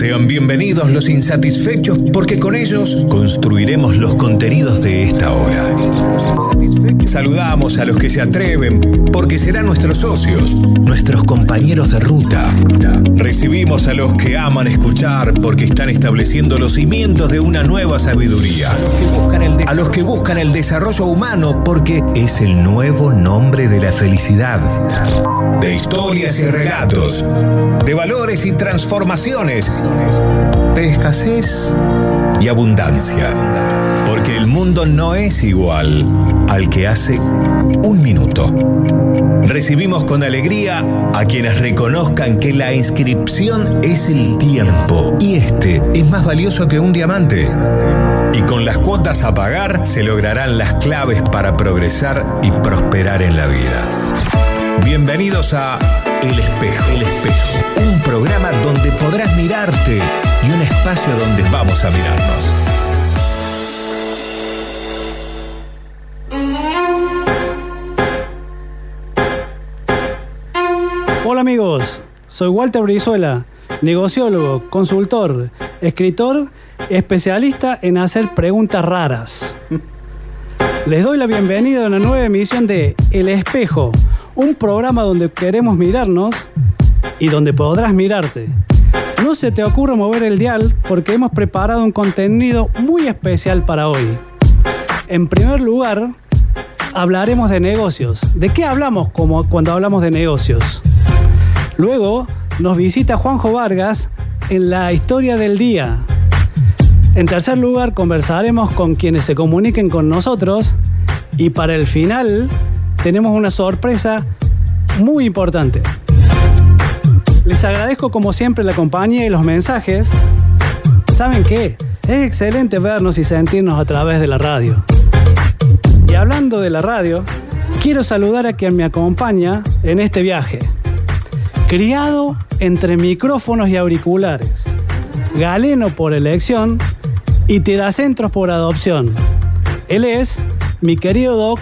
Sean bienvenidos los insatisfechos porque con ellos construiremos los contenidos de esta hora. Saludamos a los que se atreven porque serán nuestros socios, nuestros compañeros de ruta. Recibimos a los que aman escuchar porque están estableciendo los cimientos de una nueva sabiduría. A los que buscan el desarrollo humano porque es el nuevo nombre de la felicidad. De historias y relatos, de valores y transformaciones, de escasez y abundancia. Porque el mundo no es igual al que hace un minuto. Recibimos con alegría a quienes reconozcan que la inscripción es el tiempo y este es más valioso que un diamante. Y con las cuotas a pagar se lograrán las claves para progresar y prosperar en la vida. Bienvenidos a El Espejo. El Espejo, un programa podrás mirarte y un espacio donde vamos a mirarnos. Hola amigos, soy Walter Brizuela, negociólogo, consultor, escritor, especialista en hacer preguntas raras. Les doy la bienvenida a una nueva emisión de El Espejo, un programa donde queremos mirarnos y donde podrás mirarte. No se te ocurra mover el dial porque hemos preparado un contenido muy especial para hoy. En primer lugar, hablaremos de negocios. ¿De qué hablamos cuando hablamos de negocios? Luego nos visita Juanjo Vargas en la historia del día. En tercer lugar, conversaremos con quienes se comuniquen con nosotros. Y para el final, tenemos una sorpresa muy importante. Les agradezco como siempre la compañía y los mensajes. ¿Saben qué? Es excelente vernos y sentirnos a través de la radio. Y hablando de la radio, quiero saludar a quien me acompaña en este viaje. Criado entre micrófonos y auriculares, galeno por elección y telacentros por adopción. Él es mi querido Doc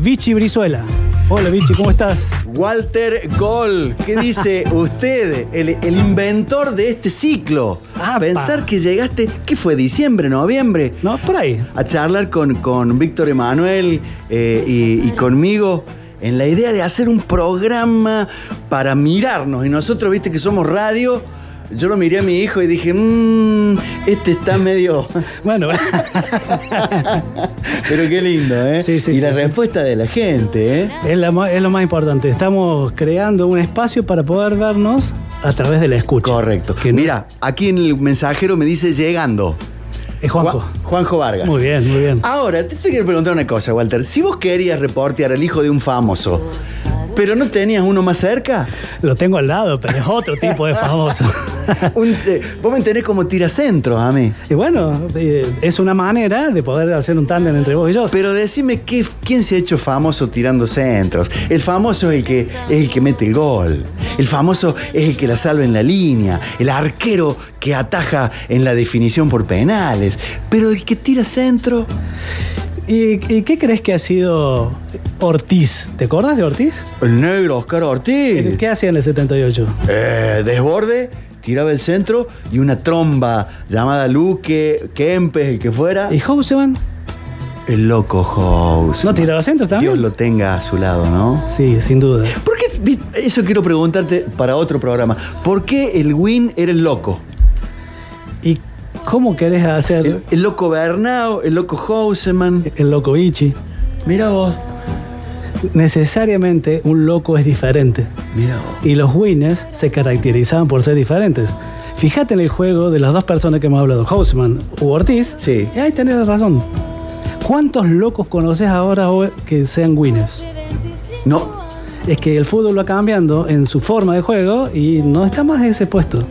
Vichy Brizuela. Hola Vichy, ¿cómo estás? Walter Gol, ¿qué dice usted? El, el inventor de este ciclo. Apa. Pensar que llegaste, ¿qué fue? ¿Diciembre, noviembre? No, por ahí. A charlar con, con Víctor Emanuel eh, y, y conmigo en la idea de hacer un programa para mirarnos. Y nosotros, viste que somos radio. Yo lo miré a mi hijo y dije, mmm, este está medio. Bueno, Pero qué lindo, ¿eh? Sí, sí, y sí, la respuesta de la gente, ¿eh? es, la ma- es lo más importante. Estamos creando un espacio para poder vernos a través de la escucha. Correcto. Que no- Mira, aquí en el mensajero me dice llegando. Es Juanjo. Juan- Juanjo Vargas. Muy bien, muy bien. Ahora, te quiero preguntar una cosa, Walter. Si vos querías reportear al hijo de un famoso, pero no tenías uno más cerca, Lo tengo al lado, pero es otro tipo de famoso. un- eh, vos me entendés como tiracentros a mí. y bueno, eh, es una manera de poder hacer un tándem entre vos y yo. Pero decime qué, quién se ha hecho famoso tirando centros. El famoso es el que es el que mete el gol. El famoso es el que la salva en la línea. El arquero que ataja en la definición por penales. Pero el que tira centro. ¿Y, y qué crees que ha sido Ortiz? ¿Te acordás de Ortiz? El negro Oscar Ortiz. ¿Qué hacía en el 78? Eh, desborde, tiraba el centro y una tromba llamada Luque, Kempes, el que fuera. ¿Y Houseman? El loco House. ¿No tiraba centro también? Dios lo tenga a su lado, ¿no? Sí, sin duda. ¿Por qué? Eso quiero preguntarte para otro programa. ¿Por qué el Win era el loco? ¿Y cómo querés hacer El, el loco Bernau, el loco Houseman. el loco Ichi? Mira vos, Necesariamente un loco es diferente. mira vos. Y los winners se caracterizaban por ser diferentes. Fíjate en el juego de las dos personas que hemos hablado, Houseman u Ortiz. Sí. Y ahí tenés razón. ¿Cuántos locos conoces ahora que sean winners? No, Es que el fútbol va cambiando en su forma de juego y no está más ese puesto.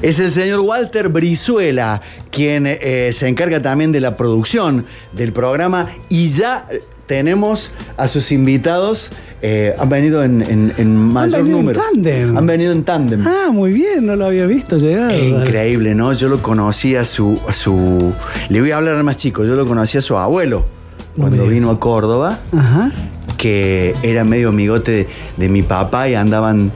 Es el señor Walter Brizuela quien eh, se encarga también de la producción del programa y ya tenemos a sus invitados. eh, han venido en, en- en mayor venido en número. tándem. Han venido en tándem. Ah, muy bien, no lo había visto llegar. Es increíble, ¿no? Yo lo conocí a su, a su. Le voy a hablar más chico. Yo lo conocí a su abuelo cuando vino a Córdoba, Ajá. Que era medio amigote de, de mi papá y andaban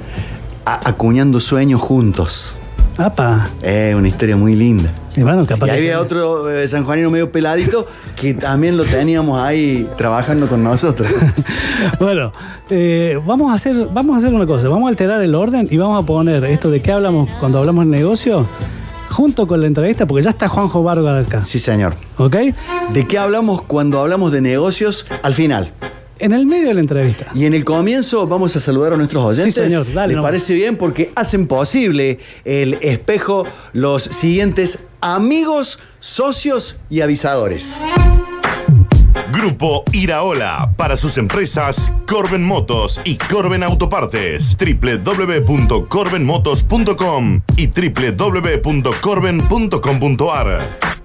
a- acuñando sueños juntos. Apa. Es una historia muy linda. Y bueno, capaz Y que había otro eh, sanjuanino medio peladito que también lo teníamos ahí trabajando con nosotros. Bueno, eh, vamos, a hacer, vamos a hacer una cosa. Vamos a alterar el orden y vamos a poner esto de qué hablamos cuando hablamos de negocio junto con la entrevista, porque ya está Juanjo Vargas acá. Sí, señor. ¿Ok? ¿De qué hablamos cuando hablamos de negocios al final? En el medio de la entrevista. Y en el comienzo vamos a saludar a nuestros oyentes. Sí, señor, dale ¿Les nomás. parece bien? Porque hacen posible el espejo los siguientes amigos, socios y avisadores. Grupo Iraola para sus empresas Corben Motos y Corben Autopartes. www.corbenmotos.com y www.corben.com.ar.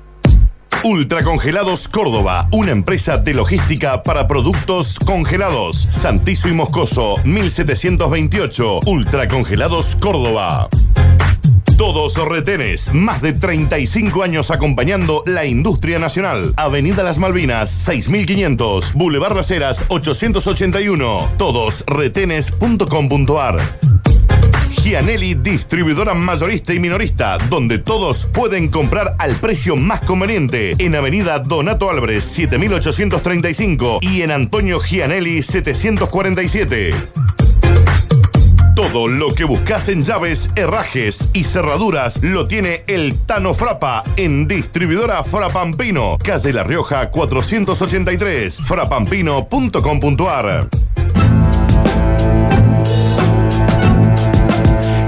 Ultracongelados Córdoba, una empresa de logística para productos congelados. Santizo y Moscoso, 1728. Ultracongelados Córdoba. Todos retenes, más de 35 años acompañando la industria nacional. Avenida Las Malvinas, 6500, Boulevard Las Heras, 881. Todosretenes.com.ar. Gianelli, distribuidora mayorista y minorista, donde todos pueden comprar al precio más conveniente. En Avenida Donato Álvarez, 7835 y en Antonio Gianelli, 747. Todo lo que buscas en llaves, herrajes y cerraduras lo tiene el Tano Frapa en distribuidora Frapampino, calle La Rioja 483, frapampino.com.ar.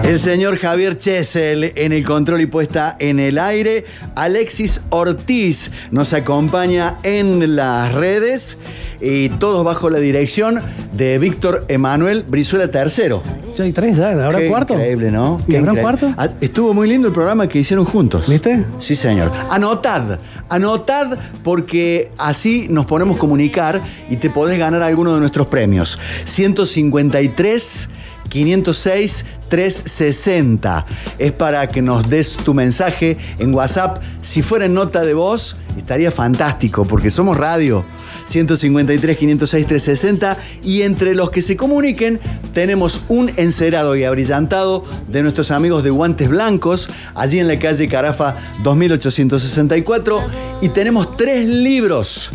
El señor Javier Chesel en el control y puesta en el aire. Alexis Ortiz nos acompaña en las redes y todos bajo la dirección de Víctor Emanuel Brizuela III. Ya hay tres, ya. ¿Habrá Qué cuarto? Increíble, ¿no? ¿Y Qué habrá increíble. cuarto? Ah, Estuvo muy lindo el programa que hicieron juntos. ¿Viste? Sí, señor. Anotad, anotad porque así nos ponemos a comunicar y te podés ganar alguno de nuestros premios. 153 506 360. Es para que nos des tu mensaje en WhatsApp. Si fuera en nota de voz, estaría fantástico porque somos radio. 153 506 360 y entre los que se comuniquen tenemos un encerado y abrillantado de nuestros amigos de Guantes Blancos allí en la calle Carafa 2864 y tenemos tres libros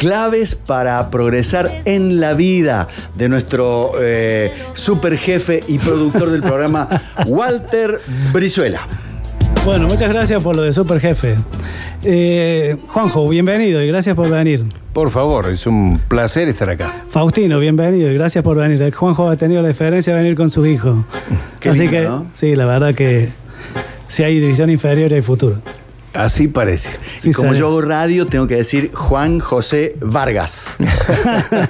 claves para progresar en la vida de nuestro eh, super jefe y productor del programa Walter Brizuela. Bueno, muchas gracias por lo de Super Jefe. Eh, Juanjo, bienvenido y gracias por venir. Por favor, es un placer estar acá. Faustino, bienvenido y gracias por venir. El Juanjo ha tenido la diferencia de venir con su hijo. Qué Así lindo, que, ¿no? sí, la verdad que si hay división inferior hay futuro. Así parece. Sí, y como yo hago radio, tengo que decir Juan José Vargas.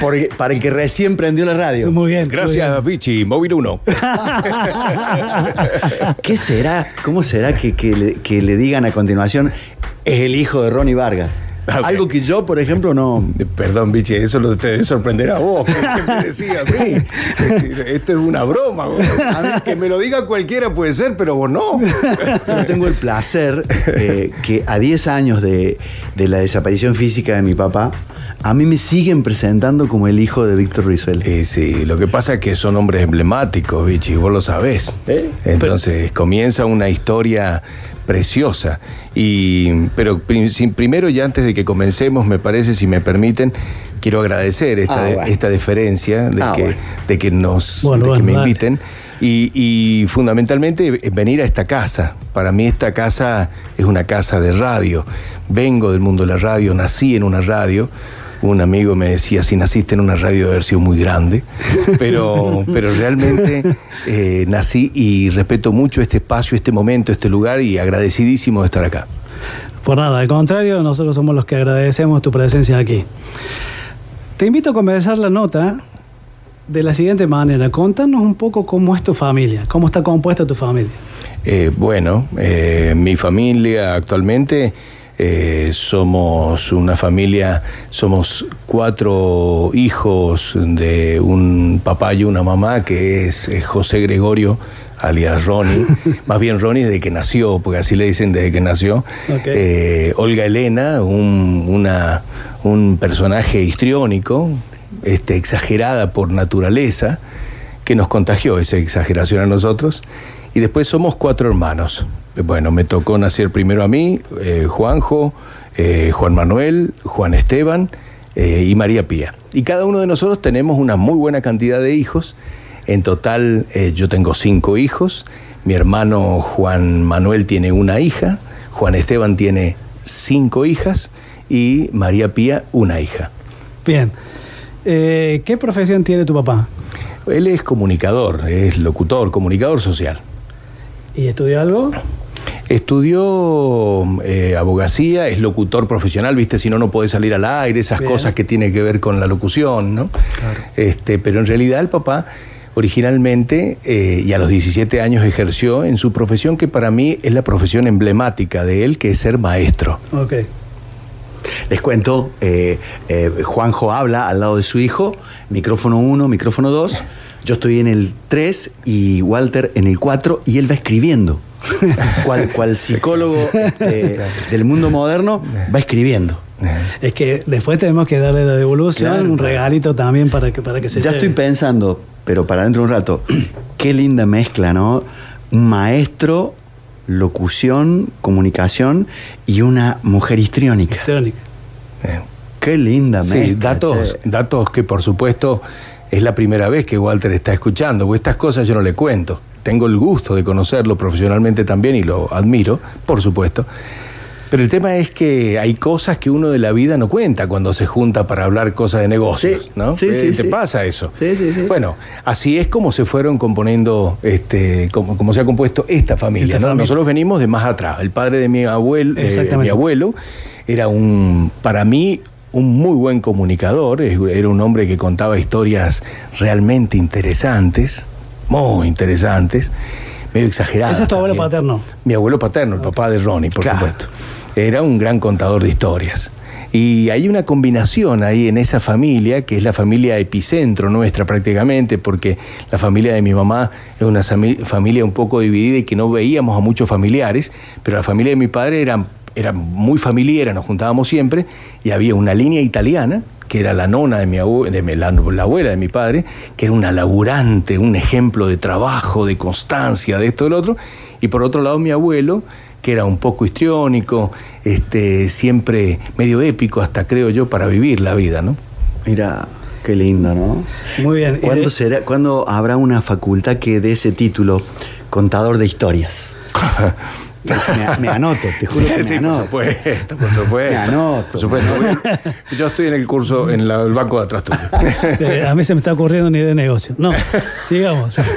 Porque- para el que recién prendió la radio. Muy bien. muy Gracias, Vichy. Móvil 1. ¿Qué será? ¿Cómo será que, que le, que le digan a continuación es el hijo de Ronnie Vargas? Ok. Algo que yo, por ejemplo, no. Perdón, Vichy, eso lo te debe sorprender a vos. ¿Qué me decía a mí? Esto es una broma. vos. A mí, que me lo diga cualquiera puede ser, pero vos no. Yo tengo el placer eh, que a 10 años de, de la desaparición física de mi papá, a mí me siguen presentando como el hijo de Víctor Rizuela. Eh, sí, lo que pasa es que son hombres emblemáticos, Vichy, vos lo sabés. ¿Eh? Entonces comienza una historia preciosa. Y, pero primero, y antes de que comencemos, me parece, si me permiten, quiero agradecer esta, Ah, bueno. esta deferencia de, Ah, que, bueno. de que nos Bueno, de que bueno, me inviten. Y, y fundamentalmente eh, venir a esta casa. Para mí esta casa es una casa de radio. Vengo del mundo de la radio, nací en una radio. Un amigo me decía, si naciste en una radio debe haber sido muy grande, pero, pero realmente eh, nací y respeto mucho este espacio, este momento, este lugar y agradecidísimo de estar acá. Por nada, al contrario, nosotros somos los que agradecemos tu presencia aquí. Te invito a comenzar la nota de la siguiente manera. Contanos un poco cómo es tu familia, cómo está compuesta tu familia. Eh, bueno, eh, mi familia actualmente eh, somos una familia, somos cuatro hijos de un papá y una mamá que es eh, José Gregorio, alias Ronnie, más bien Ronnie desde que nació, porque así le dicen desde que nació. Eh, Olga Elena, un, una- un personaje histriónico, este, exagerada por naturaleza, que nos contagió esa exageración a nosotros. Y después somos cuatro hermanos. Bueno, me tocó nacer primero a mí, eh, Juanjo, eh, Juan Manuel, Juan Esteban eh, y María Pía. Y cada uno de nosotros tenemos una muy buena cantidad de hijos. En total yo tengo cinco hijos. Mi hermano Juan Manuel tiene una hija. Juan Esteban tiene cinco hijas. Y María Pía una hija. Bien. ¿Qué profesión tiene tu papá? Él es comunicador, es locutor, comunicador social. ¿Y estudió algo? Estudió eh, abogacía, es locutor profesional, viste, si no, no puede salir al aire, esas Bien. cosas que tienen que ver con la locución, ¿no? Este, pero en realidad el papá originalmente eh, y a los 17 años ejerció en su profesión que para mí es la profesión emblemática de él, que es ser maestro. Ok. Les cuento, eh, eh, Juanjo habla al lado de su hijo, micrófono 1, micrófono 2. Yo estoy en el 3 y Walter en el 4 y él va escribiendo. cual, cual psicólogo este, del mundo moderno va escribiendo. Es que después tenemos que darle la devolución, Claro. un regalito también para que, para que se Ya lleve. estoy pensando, pero para dentro de un rato, qué linda mezcla, ¿no? Un maestro, locución, comunicación y una mujer histriónica. Eh, Qué linda Sí, mezcla. datos, che. datos que por supuesto es la primera vez que Walter está escuchando, porque estas cosas yo no le cuento. Tengo el gusto de conocerlo profesionalmente también y lo admiro, por supuesto. Pero el tema es que hay cosas que uno de la vida no cuenta cuando se junta para hablar cosas de negocios, Sí, ¿no? sí, Eh, sí, ¿Te pasa eso? Sí, sí, sí. Bueno, así es como se fueron componiendo, este, como, como se ha compuesto esta familia, Esta ¿no? familia. Nosotros venimos de más atrás. El padre de mi abuelo, eh, mi abuelo, era un, para mí, un muy buen comunicador, era un hombre que contaba historias realmente interesantes, muy interesantes, medio exageradas. Ese es tu abuelo también. paterno. Mi abuelo paterno, el papá de Ronnie, por Claro. supuesto. Era un gran contador de historias. Y hay una combinación ahí en esa familia, que es la familia epicentro nuestra prácticamente, porque la familia de mi mamá es una familia un poco dividida y que no veíamos a muchos familiares, pero la familia de mi padre era, era muy familiar, nos juntábamos siempre, y había una línea italiana, que era la nona de mi abue- de mi- la, la abuela de mi padre, que era una laburante, un ejemplo de trabajo, de constancia, de esto y lo otro, y por otro lado mi abuelo, que era un poco histriónico, este, siempre medio épico, hasta creo yo, para vivir la vida, ¿no? Mira, qué lindo, ¿no? Muy bien. ¿Cuándo, de- será, ¿Cuándo habrá una facultad que dé ese título, contador de historias? me, me anoto, te juro que me Sí, por supuesto, por supuesto. Me anoto. Por supuesto. Yo estoy en el curso, en la- el banco de atrás tuyo. Eh, a mí se me está ocurriendo una idea de negocio. No, sigamos.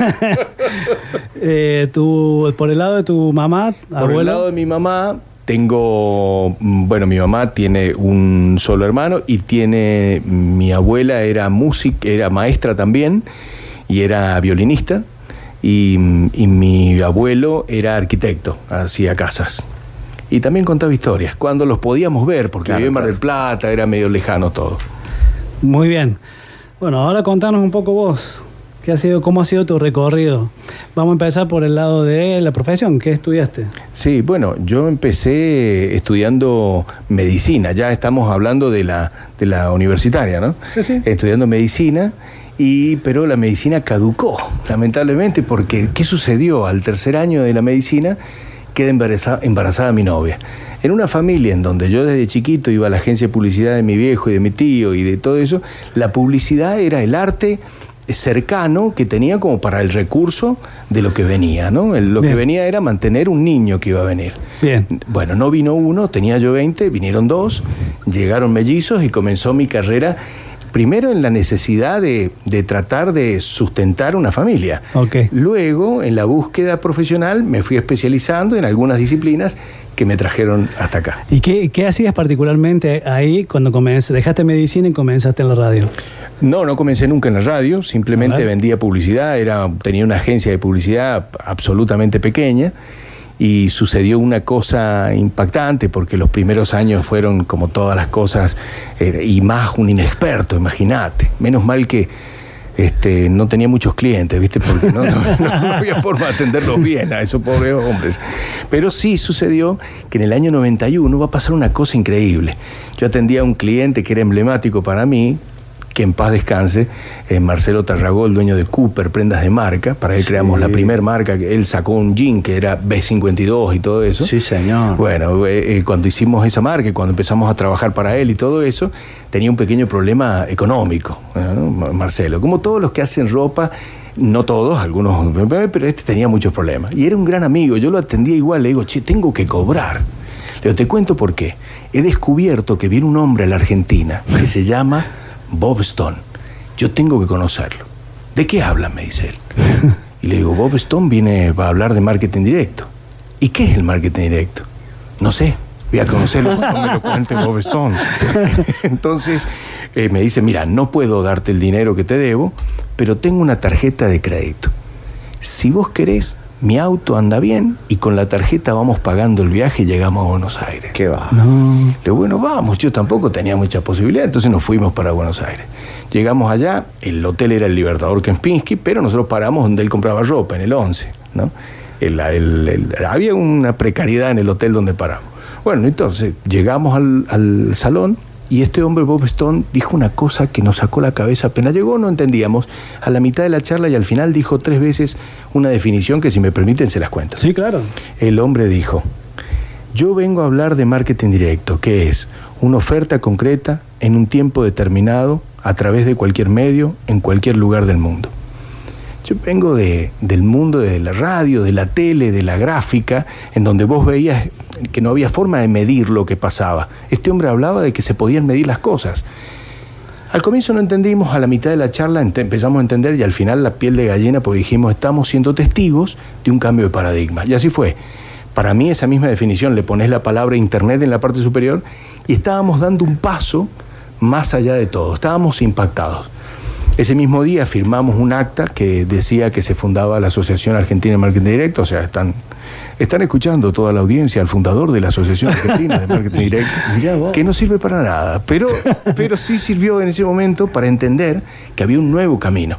Eh, tu- por el lado de tu mamá, Por abuelo. el lado de mi mamá, tengo, mm, bueno, mi mamá tiene un solo hermano y tiene, mi abuela era música, era maestra también y era violinista y, y mi abuelo era arquitecto, hacía casas. Y también contaba historias, cuando los podíamos ver, porque Claro, vivía en Mar del Plata, era medio lejano todo. Muy bien. Bueno, ahora contanos un poco vos. ¿Qué ha sido, ¿Cómo ha sido tu recorrido? Vamos a empezar por el lado de la profesión. ¿Qué estudiaste? Sí, bueno, yo empecé estudiando medicina, ya estamos hablando de la, de la universitaria, ¿no? Sí, sí. Estudiando medicina, y, pero la medicina caducó, lamentablemente, porque ¿qué sucedió? Al tercer año de la medicina queda embaraza- embarazada mi novia. En una familia en donde yo desde chiquito iba a la agencia de publicidad de mi viejo y de mi tío y de todo eso, la publicidad era el arte cercano que tenía como para el recurso de lo que venía, ¿no? Lo Bien. que venía era mantener un niño que iba a venir. Bien. Bueno, no vino uno, tenía yo 20, vinieron dos, llegaron mellizos y comenzó mi carrera primero en la necesidad de, de tratar de sustentar una familia. Luego, en la búsqueda profesional, me fui especializando en algunas disciplinas que me trajeron hasta acá. ¿Y qué, qué hacías particularmente ahí cuando comenzaste? Dejaste medicina y comenzaste en la radio. No, no comencé nunca en la radio, simplemente vendía publicidad, era, tenía una agencia de publicidad absolutamente pequeña y sucedió una cosa impactante porque los primeros años fueron como todas las cosas eh, y más un inexperto, imagínate. Menos mal que este, no tenía muchos clientes, ¿viste? Porque no, no- no- había forma de atenderlos bien a esos pobres hombres. Pero sí sucedió que en el año 91 va a pasar una cosa increíble. Yo atendía a un cliente que era emblemático para mí, que en paz descanse, eh, Marcelo Tarragó, el dueño de Cooper, prendas de marca, para él creamos la primera marca, que él sacó un jean que era B52 y todo eso. Sí, señor. Bueno, eh, eh, cuando hicimos esa marca cuando empezamos a trabajar para él y todo eso, tenía un pequeño problema económico, ¿no? Marcelo. Como todos los que hacen ropa, no todos, algunos, pero este tenía muchos problemas. Y era un gran amigo, yo lo atendía igual, le digo, che, tengo que cobrar. Le digo, te cuento por qué. He descubierto que viene un hombre a la Argentina que se llama Bob Stone. Yo tengo que conocerlo. ¿De qué habla? me dice él. Y le digo, Bob Stone viene va a hablar de marketing directo. ¿Y qué es el marketing directo? No sé. Voy a conocerlo cuando me lo cuente Bob Stone. Entonces eh, me dice, mira, no puedo darte el dinero que te debo, pero tengo una tarjeta de crédito. Si vos querés, mi auto anda bien y con la tarjeta vamos pagando el viaje y llegamos a Buenos Aires. ¿Qué va? No. Le digo, bueno, vamos, yo tampoco tenía mucha posibilidad, entonces nos fuimos para Buenos Aires. Llegamos allá, el hotel era el Libertador Kempinski, pero nosotros paramos donde él compraba ropa, en el 11, ¿no? El- el- el- había una precariedad en el hotel donde paramos. Bueno, entonces llegamos al, al salón y este hombre, Bob Stone, dijo una cosa que nos sacó la cabeza apenas llegó, no entendíamos. A la mitad de la charla y al final dijo tres veces una definición que si me permiten se las cuento. Sí, claro. El hombre dijo, yo vengo a hablar de marketing directo, que es una oferta concreta en un tiempo determinado, a través de cualquier medio, en cualquier lugar del mundo. Yo vengo de- del mundo de la radio, de la tele, de la gráfica, en donde vos veías que no había forma de medir lo que pasaba. Este hombre hablaba de que se podían medir las cosas. Al comienzo no entendimos, a la mitad de la charla empezamos a entender y al final la piel de gallina porque dijimos estamos siendo testigos de un cambio de paradigma. Y así fue. Para mí esa misma definición, le pones la palabra Internet en la parte superior y estábamos dando un paso más allá de todo, estábamos impactados. Ese mismo día firmamos un acta que decía que se fundaba la Asociación Argentina de Marketing Directo, o sea, están, están escuchando toda la audiencia al fundador de la Asociación Argentina de Marketing Directo, que no sirve para nada, pero, pero sí sirvió en ese momento para entender que había un nuevo camino.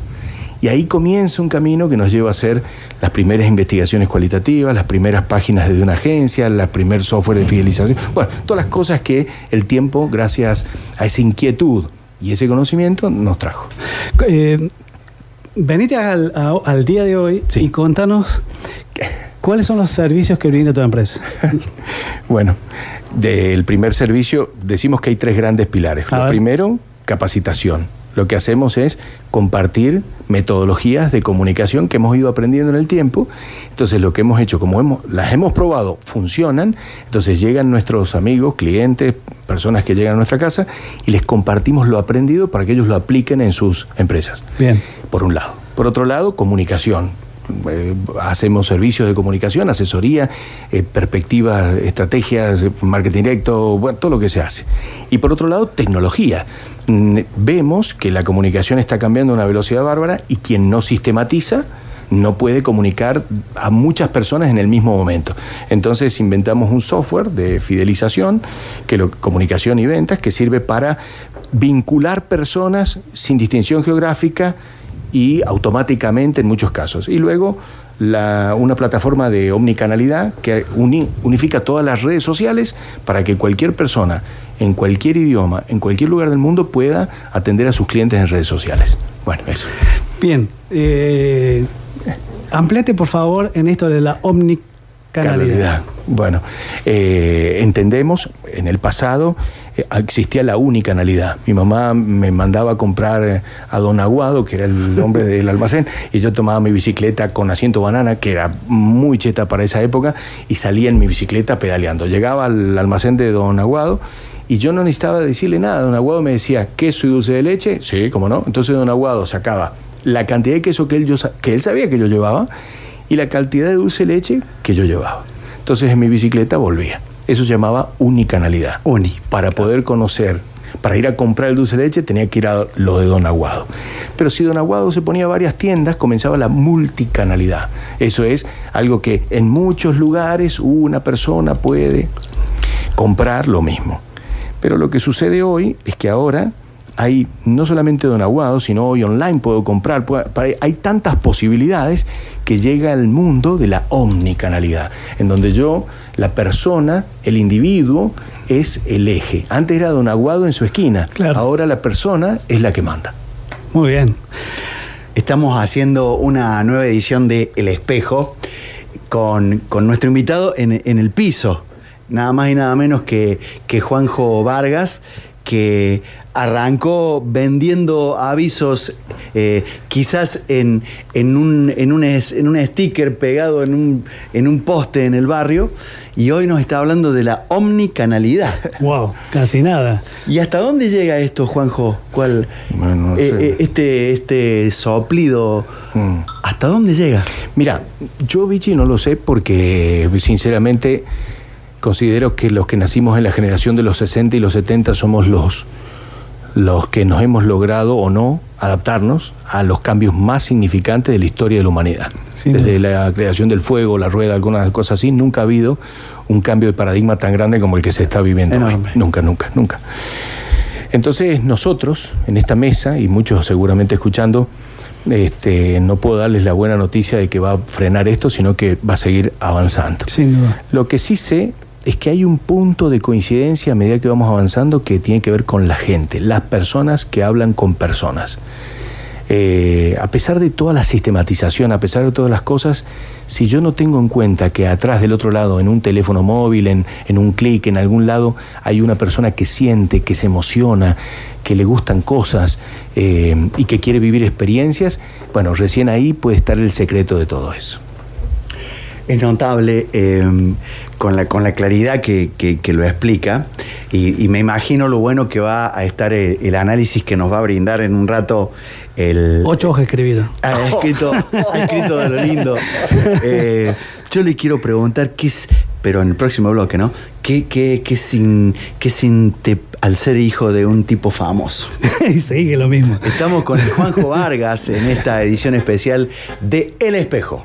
Y ahí comienza un camino que nos lleva a hacer las primeras investigaciones cualitativas, las primeras páginas de una agencia, la primer software de fidelización, bueno, todas las cosas que el tiempo, gracias a esa inquietud y ese conocimiento, nos trajo. Eh, venite al, a- al día de hoy Sí. y contanos cuáles son los servicios que brinda tu empresa. Bueno, del primer servicio decimos que hay tres grandes pilares. A Lo ver. primero, capacitación. Lo que hacemos es compartir metodologías de comunicación que hemos ido aprendiendo en el tiempo. Entonces, lo que hemos hecho, como hemos, las hemos probado, funcionan. Entonces, llegan nuestros amigos, clientes, personas que llegan a nuestra casa y les compartimos lo aprendido para que ellos lo apliquen en sus empresas. Bien. Por un lado. Por otro lado, comunicación. Eh, hacemos servicios de comunicación, asesoría, eh, perspectivas, estrategias, marketing directo, bueno, todo lo que se hace. Y por otro lado, tecnología. Mm, Vemos que la comunicación está cambiando a una velocidad bárbara y quien no sistematiza no puede comunicar a muchas personas en el mismo momento. Entonces inventamos un software de fidelización, que lo, comunicación y ventas, que sirve para vincular personas sin distinción geográfica y automáticamente en muchos casos. Y luego la- una plataforma de omnicanalidad que uni- unifica todas las redes sociales para que cualquier persona en cualquier idioma, en cualquier lugar del mundo pueda atender a sus clientes en redes sociales. Bueno, eso. Bien. Eh, ampliate, por favor, en esto de la omnicanalidad. Canalidad. Bueno, eh, entendemos, en el pasado existía la unicanalidad. Mi mamá me mandaba a comprar eh, a Don Aguado, que era el hombre del almacén, y yo tomaba mi bicicleta con asiento banana, que era muy cheta para esa época, y salía en mi bicicleta pedaleando. Llegaba al almacén de Don Aguado y yo no necesitaba decirle nada. Don Aguado me decía, ¿queso y dulce de leche? Sí, cómo no. Entonces Don Aguado sacaba la cantidad de queso que él, yo, que él sabía que yo llevaba y la cantidad de dulce de leche que yo llevaba. Entonces en mi bicicleta volvía. Eso se llamaba unicanalidad. Uni. Para poder conocer, para ir a comprar el dulce de leche tenía que ir a lo de Don Aguado. Pero si Don Aguado se ponía varias tiendas, comenzaba la multicanalidad. Eso es algo que en muchos lugares una persona puede comprar lo mismo. Pero lo que sucede hoy es que ahora hay no solamente Don Aguado, sino hoy online puedo comprar. Hay tantas posibilidades que llega al mundo de la omnicanalidad, en donde yo, la persona, el individuo, es el eje. Antes era Don Aguado en su esquina, Claro. ahora la persona es la que manda. Muy bien. Estamos haciendo una nueva edición de El Espejo con, con nuestro invitado en, en el piso, nada más y nada menos que, que Juanjo Vargas, que arrancó vendiendo avisos eh, quizás en, en, un, en, un, es- en un sticker pegado en un, en un poste en el barrio y hoy nos está hablando de la omnicanalidad. Wow, casi nada. ¿Y hasta dónde llega esto, Juanjo? ¿Cuál, Bueno, no eh, sé. eh, este, este soplido, Mm. ¿hasta dónde llega? Mira, yo Vichy no lo sé porque sinceramente considero que los que nacimos en la generación de los 60 y los 70 somos los, los que nos hemos logrado o no adaptarnos a los cambios más significantes de la historia de la humanidad. Desde la creación del fuego, la rueda, algunas cosas así, nunca ha habido un cambio de paradigma tan grande como el que se está viviendo hoy. Nunca, nunca, nunca. Entonces nosotros, en esta mesa, y muchos seguramente escuchando, este, no puedo darles la buena noticia de que va a frenar esto, sino que va a seguir avanzando. Sin duda. Lo que sí sé es que hay un punto de coincidencia a medida que vamos avanzando que tiene que ver con la gente, las personas que hablan con personas. Eh, a pesar de toda la sistematización, a pesar de todas las cosas, si yo no tengo en cuenta que atrás del otro lado, en un teléfono móvil, en, un clic, en algún lado, hay una persona que siente, que se emociona, que le gustan cosas eh, y que quiere vivir experiencias, bueno, recién ahí puede estar el secreto de todo eso. Es notable eh, con, la, con la claridad que, que- que lo explica y, y me imagino lo bueno que va a estar el, el análisis que nos va a brindar en un rato el... Ocho hojas escribidas. Ha escrito, ha escrito de lo lindo. Eh, yo le quiero preguntar qué es, pero en el próximo bloque, ¿no? ¿Qué, qué, qué sin, qué siente al ser hijo de un tipo famoso? y sigue lo mismo. Estamos con el Juanjo Vargas en esta edición especial de El Espejo.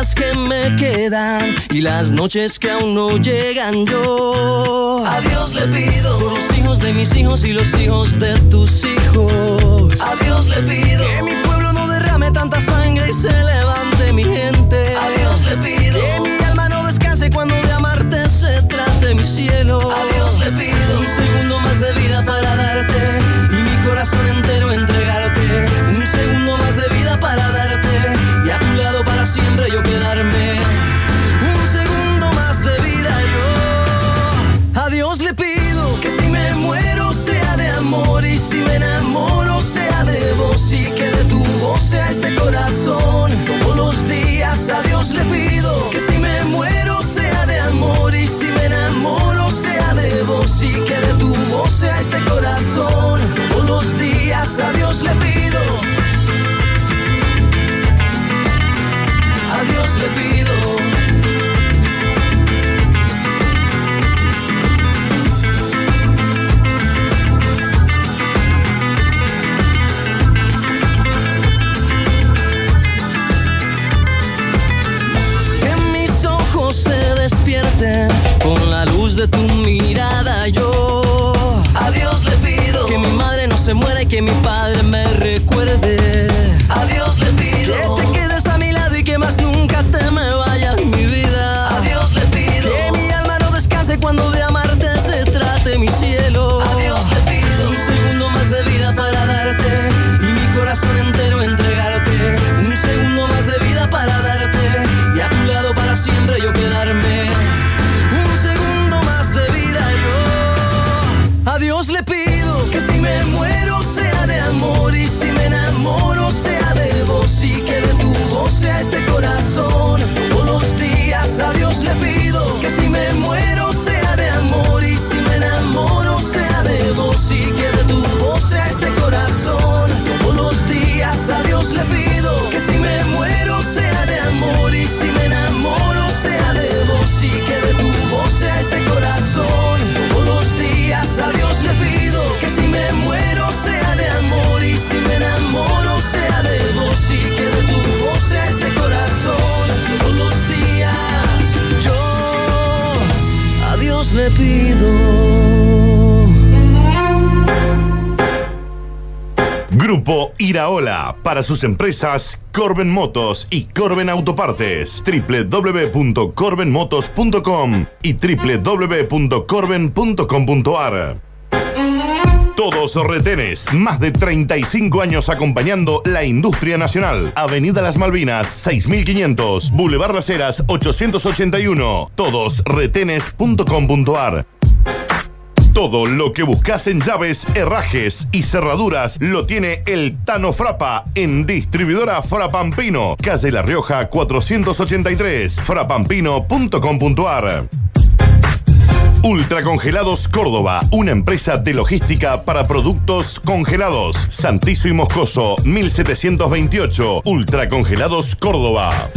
que me quedan y las noches que aún no llegan yo. A Dios le pido por los hijos de mis hijos y los hijos de tus hijos. A Dios le pido que mi pueblo no derrame tanta sangre y se levante Para sus empresas Corben Motos y Corben Autopartes. www.corbenmotos.com y www.corben.com.ar. Todos retenes, más de 35 años acompañando la industria nacional. Avenida Las Malvinas, 6500, Boulevard Las Heras, 881. Todosretenes.com.ar. Todo lo que buscas en llaves, herrajes y cerraduras lo tiene el Tano Frapa en distribuidora Frapampino, calle La Rioja 483, frapampino.com.ar. Ultracongelados Córdoba, una empresa de logística para productos congelados. Santizo y Moscoso, 1728. Ultracongelados Córdoba.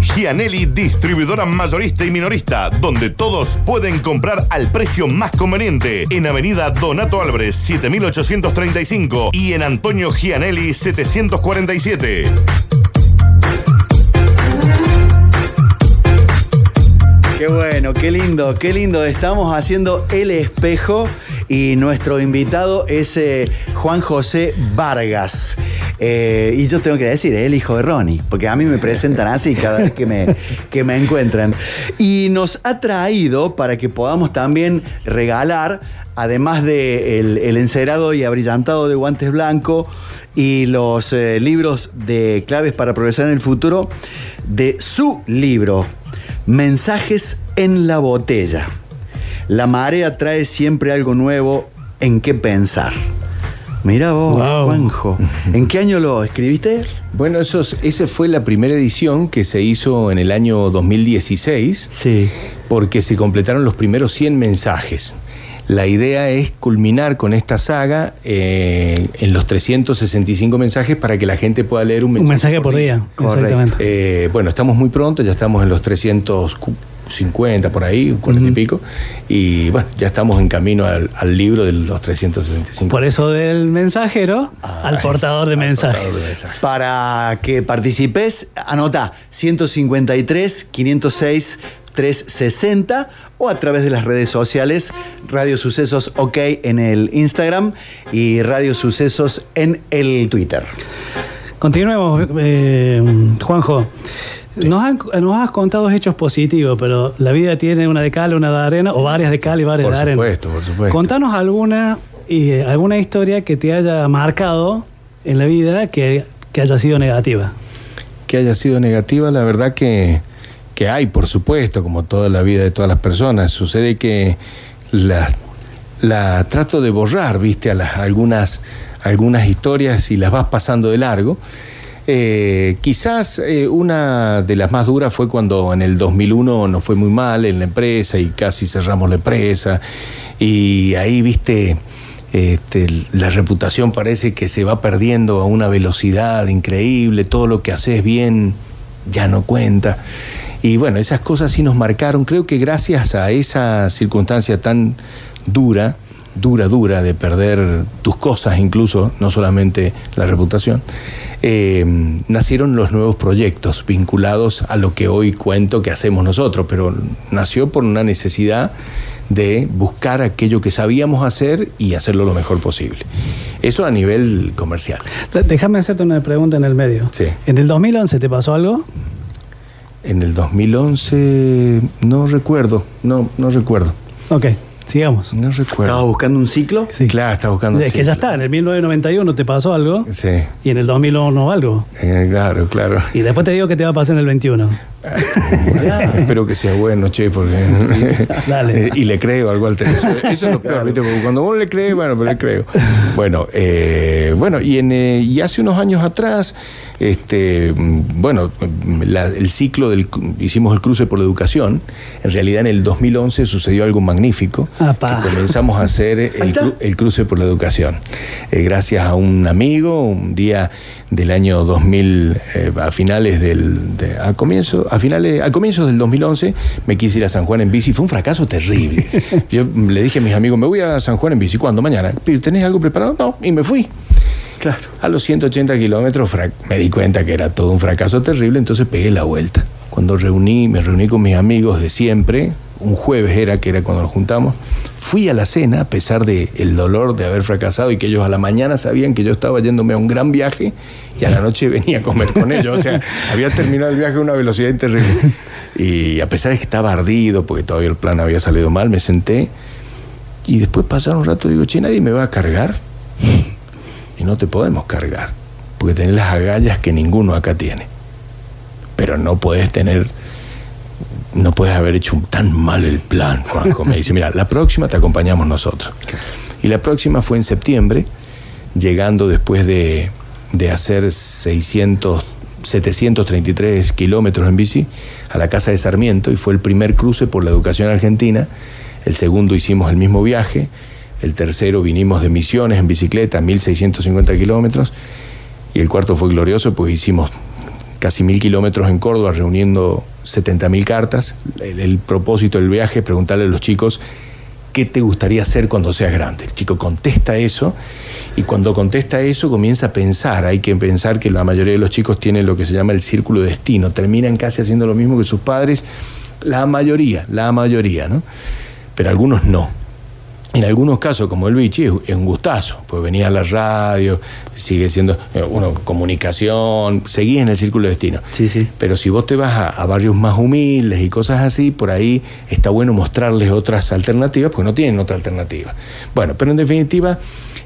Gianelli, distribuidora mayorista y minorista, donde todos pueden comprar al precio más conveniente. En Avenida Donato Álvarez, 7835 y en Antonio Gianelli, 747. Qué bueno, qué lindo, qué lindo. Estamos haciendo el espejo y nuestro invitado es eh, Juan José Vargas. Eh, y yo tengo que decir, es el hijo de Ronnie, porque a mí me presentan así cada vez que me, que me encuentran. Y nos ha traído para que podamos también regalar, además de el, encerado y abrillantado de guantes blancos y los eh, libros de claves para progresar en el futuro, de su libro, Mensajes en la botella. La marea trae siempre algo nuevo en qué pensar. Mira vos, Wow. Juanjo. ¿En qué año lo escribiste? Bueno, eso, es- esa fue la primera edición que se hizo en el año 2016, Sí. porque se completaron los primeros 100 mensajes. La idea es culminar con esta saga eh, en los 365 mensajes para que la gente pueda leer un mensaje, Un mensaje por día. Correcto. Exactamente. Eh, bueno, estamos muy pronto, ya estamos en los 350 por ahí, 40 y pico, y bueno, ya estamos en camino al, al libro de los 365. Por eso del mensajero al portador de al mensaje. portador de mensaje. Para que participes, anota 153 506 360 o a través de las redes sociales Radio Sucesos OK en el Instagram y Radio Sucesos en el Twitter. Continuemos, eh, Juanjo. Nos, han- nos has contado hechos positivos, pero la vida tiene una de cal, una de arena, o varias de cal y varias Por de arena. supuesto, por supuesto. Contanos alguna, eh, alguna historia que te haya marcado en la vida que, que haya sido negativa. que haya sido negativa, la verdad que, que hay, por supuesto, como toda la vida de todas las personas. Sucede que la, la trato de borrar, viste, a las, algunas, algunas historias y las vas pasando de largo. Eh, quizás eh, una de las más duras fue cuando en el 2001 nos fue muy mal en la empresa y casi cerramos la empresa. Y ahí, viste, este, la reputación parece que se va perdiendo a una velocidad increíble, todo lo que haces bien ya no cuenta. Y bueno, esas cosas sí nos marcaron. Creo que gracias a esa circunstancia tan dura, dura, dura de perder tus cosas incluso, no solamente la reputación, eh, nacieron los nuevos proyectos vinculados a lo que hoy cuento que hacemos nosotros, pero nació por una necesidad de buscar aquello que sabíamos hacer y hacerlo lo mejor posible. Eso a nivel comercial. Déjame hacerte una pregunta en el medio. Sí. ¿En el 2011 te pasó algo? En el 2011 no recuerdo, no, no recuerdo, Ok, sigamos. no ¿Estabas recuerdo. buscando un ciclo? Sí, claro, estaba buscando. Es que ya ciclo. está, en el 1991 te pasó algo Sí, y en el 2001 algo. eh, claro, claro. Y después te digo que te va a pasar en el 21. Espero que sea bueno, che, porque. Dale. Y le creo al Walter. Eso, eso es lo peor, ¿viste? Porque cuando vos le crees, bueno, pero le creo. Bueno, eh, bueno y, en, eh, y hace unos años atrás, este, mm, bueno, mm, la- el ciclo del. Hicimos el cruce por la educación. En realidad, en el 2011 sucedió algo magnífico. Que comenzamos a hacer el cruce por la educación. Eh, gracias a un amigo, un día del año 2000, eh, a finales del, de- a comienzo, a finales, a comienzos del 2011, me quise ir a San Juan en bici. Fue un fracaso terrible. Yo le dije a mis amigos, me voy a San Juan en bici. ¿Cuándo? Mañana. "Pero, ¿Tenés algo preparado? No. Y me fui. Claro. A los 180 kilómetros me di cuenta que era todo un fracaso terrible, entonces pegué la vuelta. Cuando reuní, me reuní con mis amigos de siempre, un jueves era, que era cuando nos juntamos. Fui a la cena, a pesar del el dolor de haber fracasado y que ellos a la mañana sabían que yo estaba yéndome a un gran viaje y a la noche venía a comer con ellos. O sea, había terminado el viaje a una velocidad terrible. Y a pesar de que estaba ardido, porque todavía el plan había salido mal, me senté y después pasaron un rato y digo, che, nadie me va a cargar. Y no te podemos cargar, porque tenés las agallas que ninguno acá tiene. Pero no puedes tener no puedes haber hecho tan mal el plan, Juanjo. Me dice, mira, la próxima te acompañamos nosotros. Y la próxima fue en septiembre, llegando después de, de hacer 600, 733 kilómetros en bici a la casa de Sarmiento y fue el primer cruce por la educación argentina. El segundo hicimos el mismo viaje. El tercero vinimos de Misiones en bicicleta, 1650 kilómetros. Y el cuarto fue glorioso, pues hicimos casi mil kilómetros en Córdoba reuniendo 70.000 cartas. El, propósito del viaje es preguntarle a los chicos qué te gustaría hacer cuando seas grande. El chico contesta eso y cuando contesta eso comienza a pensar. Hay que pensar que la mayoría de los chicos tienen lo que se llama el círculo de destino. Terminan casi haciendo lo mismo que sus padres. La mayoría, la mayoría, ¿no? Pero algunos no. En algunos casos, como el Vichy, es un gustazo, pues venía a la radio, sigue siendo, eh, uno, comunicación, seguís en el círculo de destino. Sí, sí. Pero si vos te vas a, barrios más humildes y cosas así, por ahí está bueno mostrarles otras alternativas, porque no tienen otra alternativa. Bueno, pero en definitiva,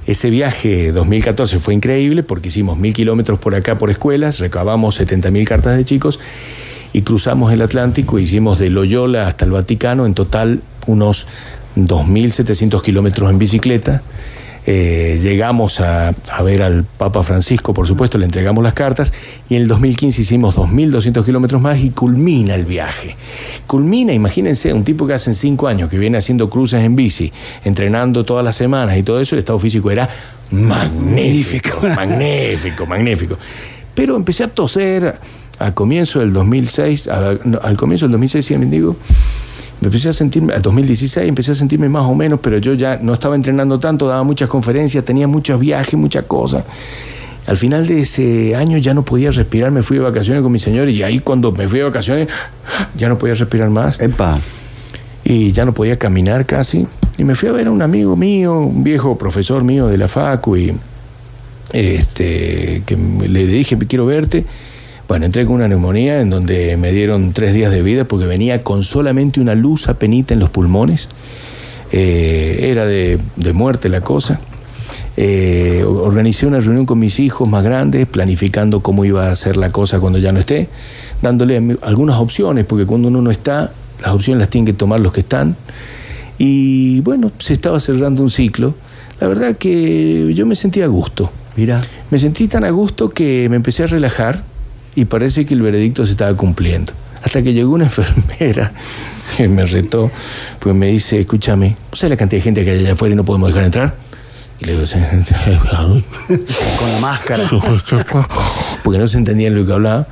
ese viaje 2014 fue increíble porque hicimos mil kilómetros por acá por escuelas, recabamos 70 mil cartas de chicos y cruzamos el Atlántico, hicimos de Loyola hasta el Vaticano, en total unos 2.700 kilómetros en bicicleta. Eh, llegamos a, ver al Papa Francisco, por supuesto, le entregamos las cartas y en el 2015 hicimos 2.200 kilómetros más y culmina el viaje. Culmina, imagínense, un tipo que hace cinco años que viene haciendo cruces en bici, entrenando todas las semanas y todo eso, el estado físico era magnífico, magnífico, magnífico. Pero empecé a toser al comienzo del 2006, al comienzo del 2006, si me digo, me empecé a sentirme, en 2016 empecé a sentirme más o menos, pero yo ya no estaba entrenando tanto, daba muchas conferencias, tenía muchos viajes, muchas cosas. Al final de ese año ya no podía respirar, me fui de vacaciones con mi señor y ahí cuando me fui de vacaciones ya no podía respirar más. Epa. Y ya no podía caminar casi. Y me fui a ver a un amigo mío, un viejo profesor mío de la FACU y este, que le dije, quiero verte. Bueno, entré con una neumonía en donde me dieron tres días de vida porque venía con solamente una luz apenita en los pulmones. Eh, era de, muerte la cosa. Eh, organicé una reunión con mis hijos más grandes, planificando cómo iba a ser la cosa cuando ya no esté, dándole algunas opciones, porque cuando uno no está, las opciones las tienen que tomar los que están. Y bueno, se estaba cerrando un ciclo. La verdad que yo me sentía a gusto. Mira. Me sentí tan a gusto que me empecé a relajar y parece que el veredicto se estaba cumpliendo. Hasta que llegó una enfermera que me retó, pues me dice, escúchame, ¿sabes la cantidad de gente que hay allá afuera y no podemos dejar entrar? Y le digo, con la máscara. Porque no se entendía lo que hablaba.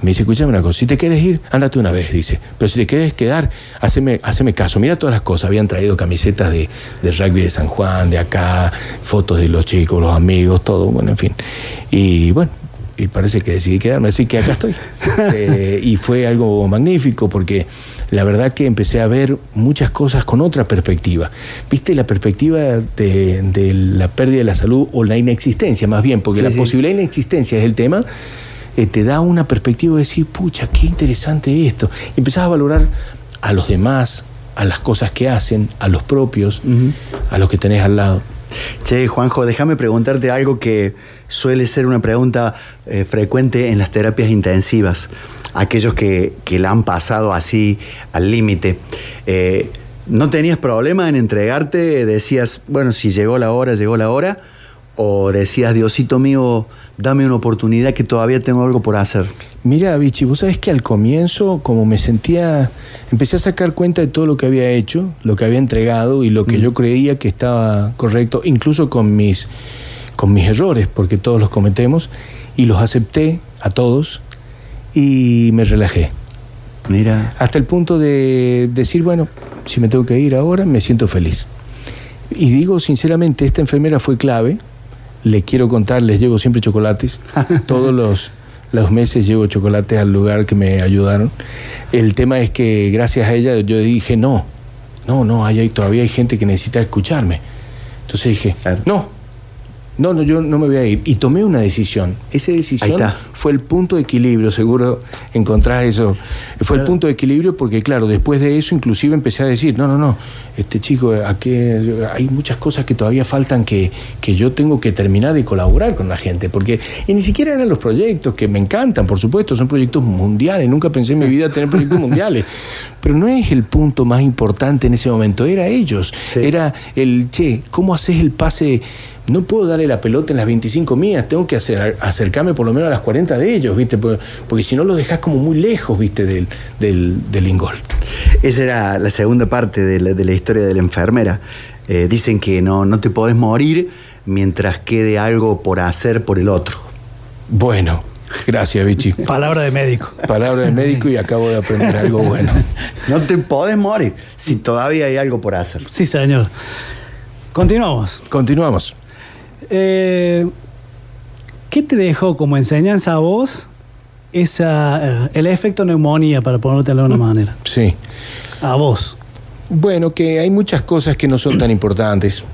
Y me dice, escúchame una cosa, si te quieres ir, ándate una vez, dice. Pero si te quieres quedar, haceme, haceme caso. Mira todas las cosas. Habían traído camisetas de, de rugby de San Juan, de acá, fotos de los chicos, los amigos, todo, bueno, en fin. Y bueno, y parece que decidí quedarme, así que acá estoy. Eh, y fue algo magnífico porque la verdad que empecé a ver muchas cosas con otra perspectiva. ¿Viste la perspectiva de, la pérdida de la salud o la inexistencia más bien? Porque la posibilidad de inexistencia es el tema. Eh, te da una perspectiva de decir, pucha, qué interesante esto. Y empezás a valorar a los demás, a las cosas que hacen, a los propios, a los que tenés al lado. Che, Juanjo, déjame preguntarte algo que suele ser una pregunta eh, frecuente en las terapias intensivas. Aquellos que, la han pasado así al límite. Eh, ¿No tenías problema en entregarte? Decías, bueno, si llegó la hora, llegó la hora. O decías, Diosito mío, dame una oportunidad que todavía tengo algo por hacer. Mira, Vichy, vos sabés que al comienzo, como me sentía, empecé a sacar cuenta de todo lo que había hecho, lo que había entregado y lo que mm. yo creía que estaba correcto, incluso con mis con mis errores, porque todos los cometemos, y los acepté a todos y me relajé. Mira. Hasta el punto de decir, bueno, si me tengo que ir ahora, me siento feliz. Y digo sinceramente, esta enfermera fue clave. Le quiero contar, les llevo siempre chocolates. Todos los, los meses llevo chocolates al lugar que me ayudaron. El tema es que gracias a ella yo dije, no, no, no, hay, hay- todavía hay gente que necesita escucharme. Entonces dije, Claro. no, no, no, yo no me voy a ir. Y tomé una decisión. Esa decisión fue el punto de equilibrio, seguro encontrás eso. Fue el punto de equilibrio porque, claro, después de eso inclusive empecé a decir, no, no, no, este chico, hay muchas cosas que todavía faltan que, que yo tengo que terminar de colaborar con la gente. Porque, y ni siquiera eran los proyectos que me encantan, por supuesto, son proyectos mundiales. Nunca pensé en mi vida tener proyectos mundiales. Pero no es el punto más importante en ese momento, era ellos. Sí. Era el, che, ¿cómo haces el pase? No puedo darle la pelota en las 25 mías, tengo que hacer- acercarme por lo menos a las 40 de ellos, ¿viste? Porque, porque si no lo dejas como muy lejos, ¿viste? Del, del, del ingol. Esa era la segunda parte de la, de la historia de la enfermera. Eh, dicen que no, no te podés morir mientras quede algo por hacer por el otro. Bueno, gracias, Vichy. Palabra de médico. Palabra de médico y acabo de aprender algo bueno. No te podés morir si todavía hay algo por hacer. Sí, señor. Continuamos. Continuamos. Eh, ¿Qué te dejó como enseñanza a vos esa, eh, el efecto neumonía, para ponértelo de alguna manera? Sí. A vos. Bueno, que hay muchas cosas que no son tan importantes.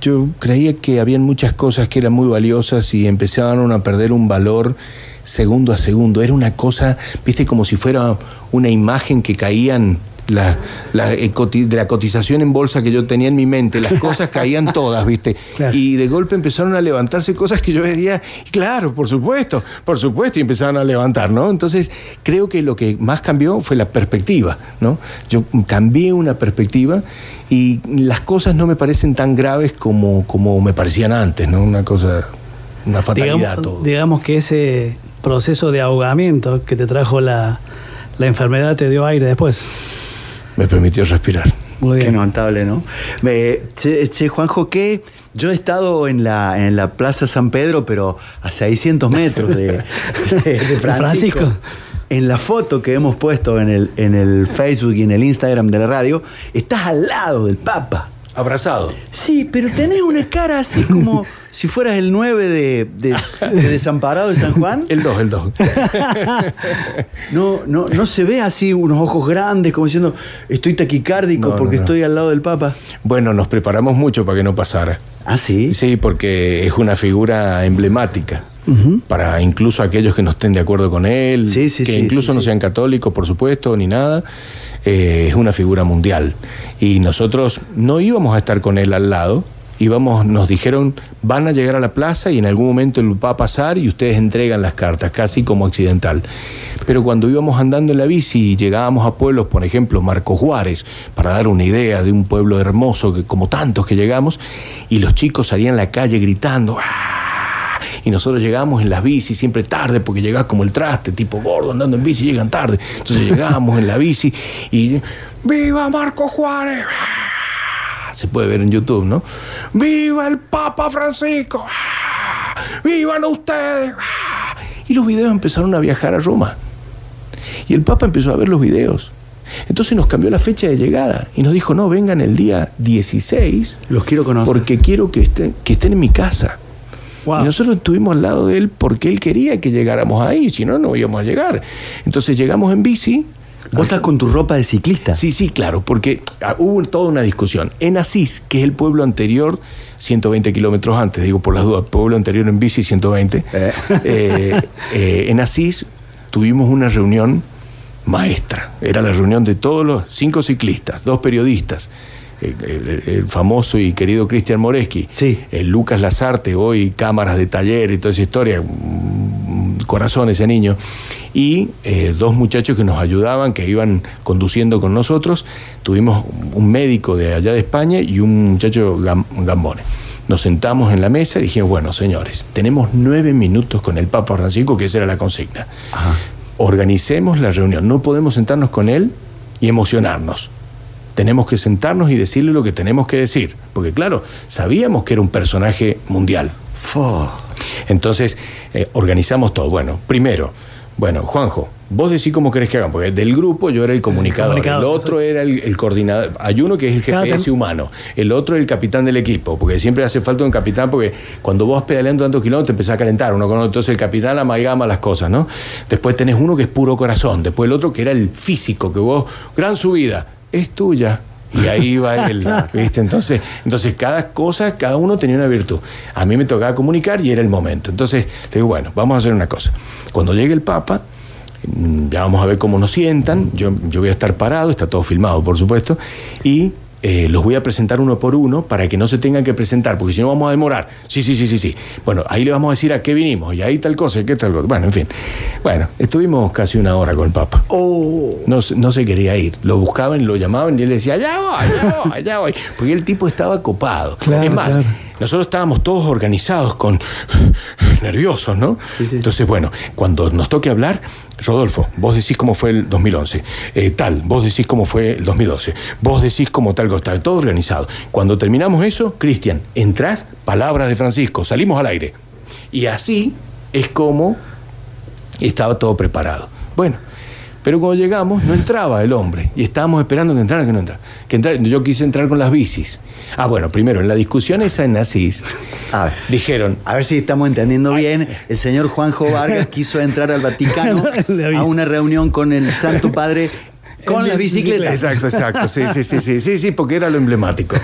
Yo creía que habían muchas cosas que eran muy valiosas y empezaban a perder un valor segundo a segundo. Era una cosa, viste, como si fuera una imagen que caían la, la, eh, coti- de la cotización en bolsa que yo tenía en mi mente. Las cosas caían todas, viste. Claro. Y de golpe empezaron a levantarse cosas que yo decía, claro, por supuesto, por supuesto, y empezaron a levantar, ¿no? Entonces, creo que lo que más cambió fue la perspectiva, ¿no? Yo cambié una perspectiva y las cosas no me parecen tan graves como, como me parecían antes, ¿no? Una cosa, una fatalidad Digamos, todo. digamos que ese proceso de ahogamiento que te trajo la, la enfermedad te dio aire después. Me permitió respirar. Muy Qué bien. notable, ¿no? Me- che, che, Juanjo, ¿qué? Yo he estado en la, en la Plaza San Pedro, pero a 600 metros de, de- de Francisco. Francisco. En la foto que hemos puesto en el, en el Facebook y en el Instagram de la radio, estás al lado del Papa. Abrazado. Sí, pero tenés una cara así como si fueras el 9 de, de- de Desamparado de San Juan. El 2, el 2. No, no, no se ve así unos ojos grandes como diciendo estoy taquicárdico No, porque no. estoy al lado del Papa. bueno, nos preparamos mucho para que no pasara. Ah, sí. Sí, porque es una figura emblemática. Para incluso aquellos que no estén de acuerdo con él, Sí, sí, que sí, incluso no sean católicos, por supuesto, ni nada, eh, es una figura mundial. Y nosotros no íbamos a estar con él al lado, íbamos, nos dijeron, van a llegar a la plaza y en algún momento va a pasar y ustedes entregan las cartas, casi como accidental. Pero cuando íbamos andando en la bici y llegábamos a pueblos, por ejemplo, Marco Juárez, para dar una idea de un pueblo hermoso, que, como tantos que llegamos, y los chicos salían a la calle gritando, ¡ah! Y nosotros llegamos en las bicis siempre tarde porque llegás como el traste, tipo gordo andando en bici, llegan tarde. Entonces llegábamos en la bici y ¡Viva Marco Juárez! ¡Ah! Se puede ver en YouTube, ¿no? ¡Viva el Papa Francisco! ¡Ah! ¡Vivan ustedes! ¡Ah! Y los videos empezaron a viajar a Roma. Y el Papa empezó a ver los videos. Entonces nos cambió la fecha de llegada y nos dijo, no, vengan el día 16 Los quiero conocer. porque quiero que estén, que estén en mi casa. Wow. Y nosotros estuvimos al lado de él porque él quería que llegáramos ahí, si no, no íbamos a llegar. Entonces llegamos en bici. ¿Vos estás con tu ropa de ciclista? Sí, sí, claro, porque ah, hubo toda una discusión. En Asís, que es el pueblo anterior, 120 kilómetros antes, digo por las dudas, pueblo anterior en bici, 120. Eh. Eh, eh, en Asís tuvimos una reunión maestra. Era la reunión de todos los cinco ciclistas, dos periodistas. El, el famoso y querido Cristian Moreski, Sí. el Lucas Lazarte, hoy cámaras de taller y toda esa historia, un corazón ese niño, y eh, dos muchachos que nos ayudaban, que iban conduciendo con nosotros, tuvimos un médico de allá de España y un muchacho gam- gambone. Nos sentamos en la mesa y dijimos, bueno, señores, tenemos nueve minutos con el Papa Francisco, que esa era la consigna. Ajá. Organicemos la reunión, no podemos sentarnos con él y emocionarnos. Tenemos que sentarnos y decirle lo que tenemos que decir, porque claro, sabíamos que era un personaje mundial. Entonces, eh, organizamos todo. Bueno, primero, bueno, Juanjo, Vos decís cómo querés que hagan, porque del grupo yo era el comunicador, el, comunicador, otro era el, el coordinador. Hay uno que es el Claro, GPS tem- humano, el otro el capitán del equipo, porque siempre hace falta un capitán, porque cuando vos pedaleando tantos kilómetros te empezás a calentar uno con otro, entonces el capitán amalgama las cosas, ¿no? Después tenés uno que es puro corazón, después el otro que era el físico, que vos, gran subida, es tuya. Y ahí va él, ¿viste? Entonces, entonces cada cosa, cada uno tenía una virtud. A mí me tocaba comunicar y era el momento. Entonces, le digo, bueno, vamos a hacer una cosa. Cuando llegue el Papa, mm, ya vamos a ver cómo nos sientan. Yo, yo voy a estar parado, está todo filmado, por supuesto, y eh, los voy a presentar uno por uno para que no se tengan que presentar, porque si no vamos a demorar. Sí, sí, sí, sí, sí. Bueno, ahí le vamos a decir a qué vinimos, y ahí tal cosa, y qué tal cosa. Bueno, en fin. Bueno, estuvimos casi una hora con el Papa. Oh, No, se- no se quería ir. Lo buscaban, lo llamaban y él decía, allá voy, allá voy, allá voy. Porque el tipo estaba copado. Claro, es más, claro. Nosotros estábamos todos organizados con nerviosos, ¿no? Entonces, bueno, cuando nos toque hablar, Rodolfo, vos decís cómo fue el 2011. Eh, tal, vos decís cómo fue el 2012. Vos decís cómo tal cosa. Todo organizado. Cuando terminamos eso, Cristian, entrás, palabras de Francisco, salimos al aire. Y así es como estaba todo preparado. Bueno, pero cuando llegamos no entraba el hombre y estábamos esperando que entrara, que no entrara. Que entrara. Yo quise entrar con las bicis. Ah, bueno, primero, en la discusión esa en Asís, A ver. dijeron, A ver si estamos entendiendo bien. El señor Juanjo Vargas quiso entrar al Vaticano a una reunión con el Santo Padre con las bicicletas. Exacto, exacto. Sí, sí, sí, sí, sí, sí, porque era lo emblemático.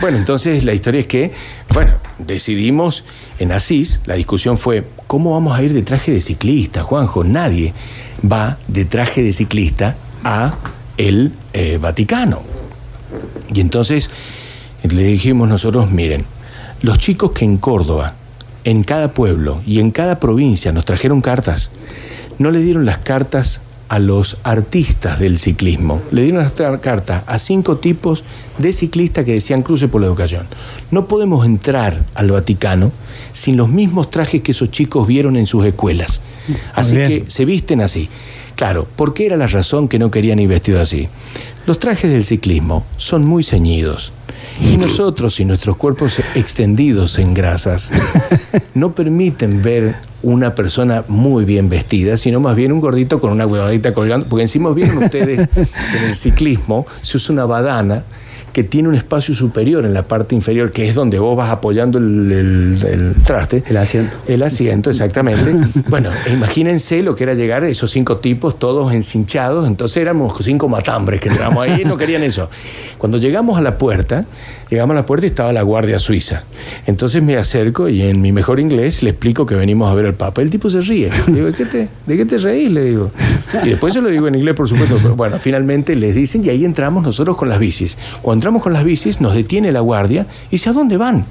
Bueno, entonces la historia es que, bueno, decidimos en Asís, la discusión fue, ¿cómo vamos a ir de traje de ciclista, Juanjo? Nadie va de traje de ciclista a el eh, Vaticano. Y entonces le dijimos nosotros, miren, los chicos que en Córdoba, en cada pueblo y en cada provincia nos trajeron cartas, no le dieron las cartas a los artistas del ciclismo, le dieron las cartas a cinco tipos de ciclistas que decían cruce por la educación. No podemos entrar al Vaticano sin los mismos trajes que esos chicos vieron en sus escuelas. Así que se visten así. Claro, ¿por qué era la razón que no querían ir vestidos así? Los trajes del ciclismo son muy ceñidos. Y nosotros y nuestros cuerpos extendidos en grasas no permiten ver una persona muy bien vestida, sino más bien un gordito con una huevadita colgando. Porque encima vieron ustedes que en el ciclismo se usa una badana que tiene un espacio superior en la parte inferior, que es donde vos vas apoyando el, el- el traste. El asiento. El asiento, exactamente. bueno, imagínense lo que era llegar esos cinco tipos todos encinchados. Entonces éramos cinco matambres que entramos ahí y no querían eso. Cuando llegamos a la puerta, llegamos a la puerta y estaba la guardia suiza. Entonces me acerco y en mi mejor inglés le explico que venimos a ver al Papa. El tipo se ríe. Digo, ¿de qué te, de reís? Le digo. Y después se lo digo en inglés, por supuesto. Pero bueno, finalmente les dicen y ahí entramos nosotros con las bicis. Cuando entramos con las bicis, nos detiene la guardia y dice, ¿a dónde van?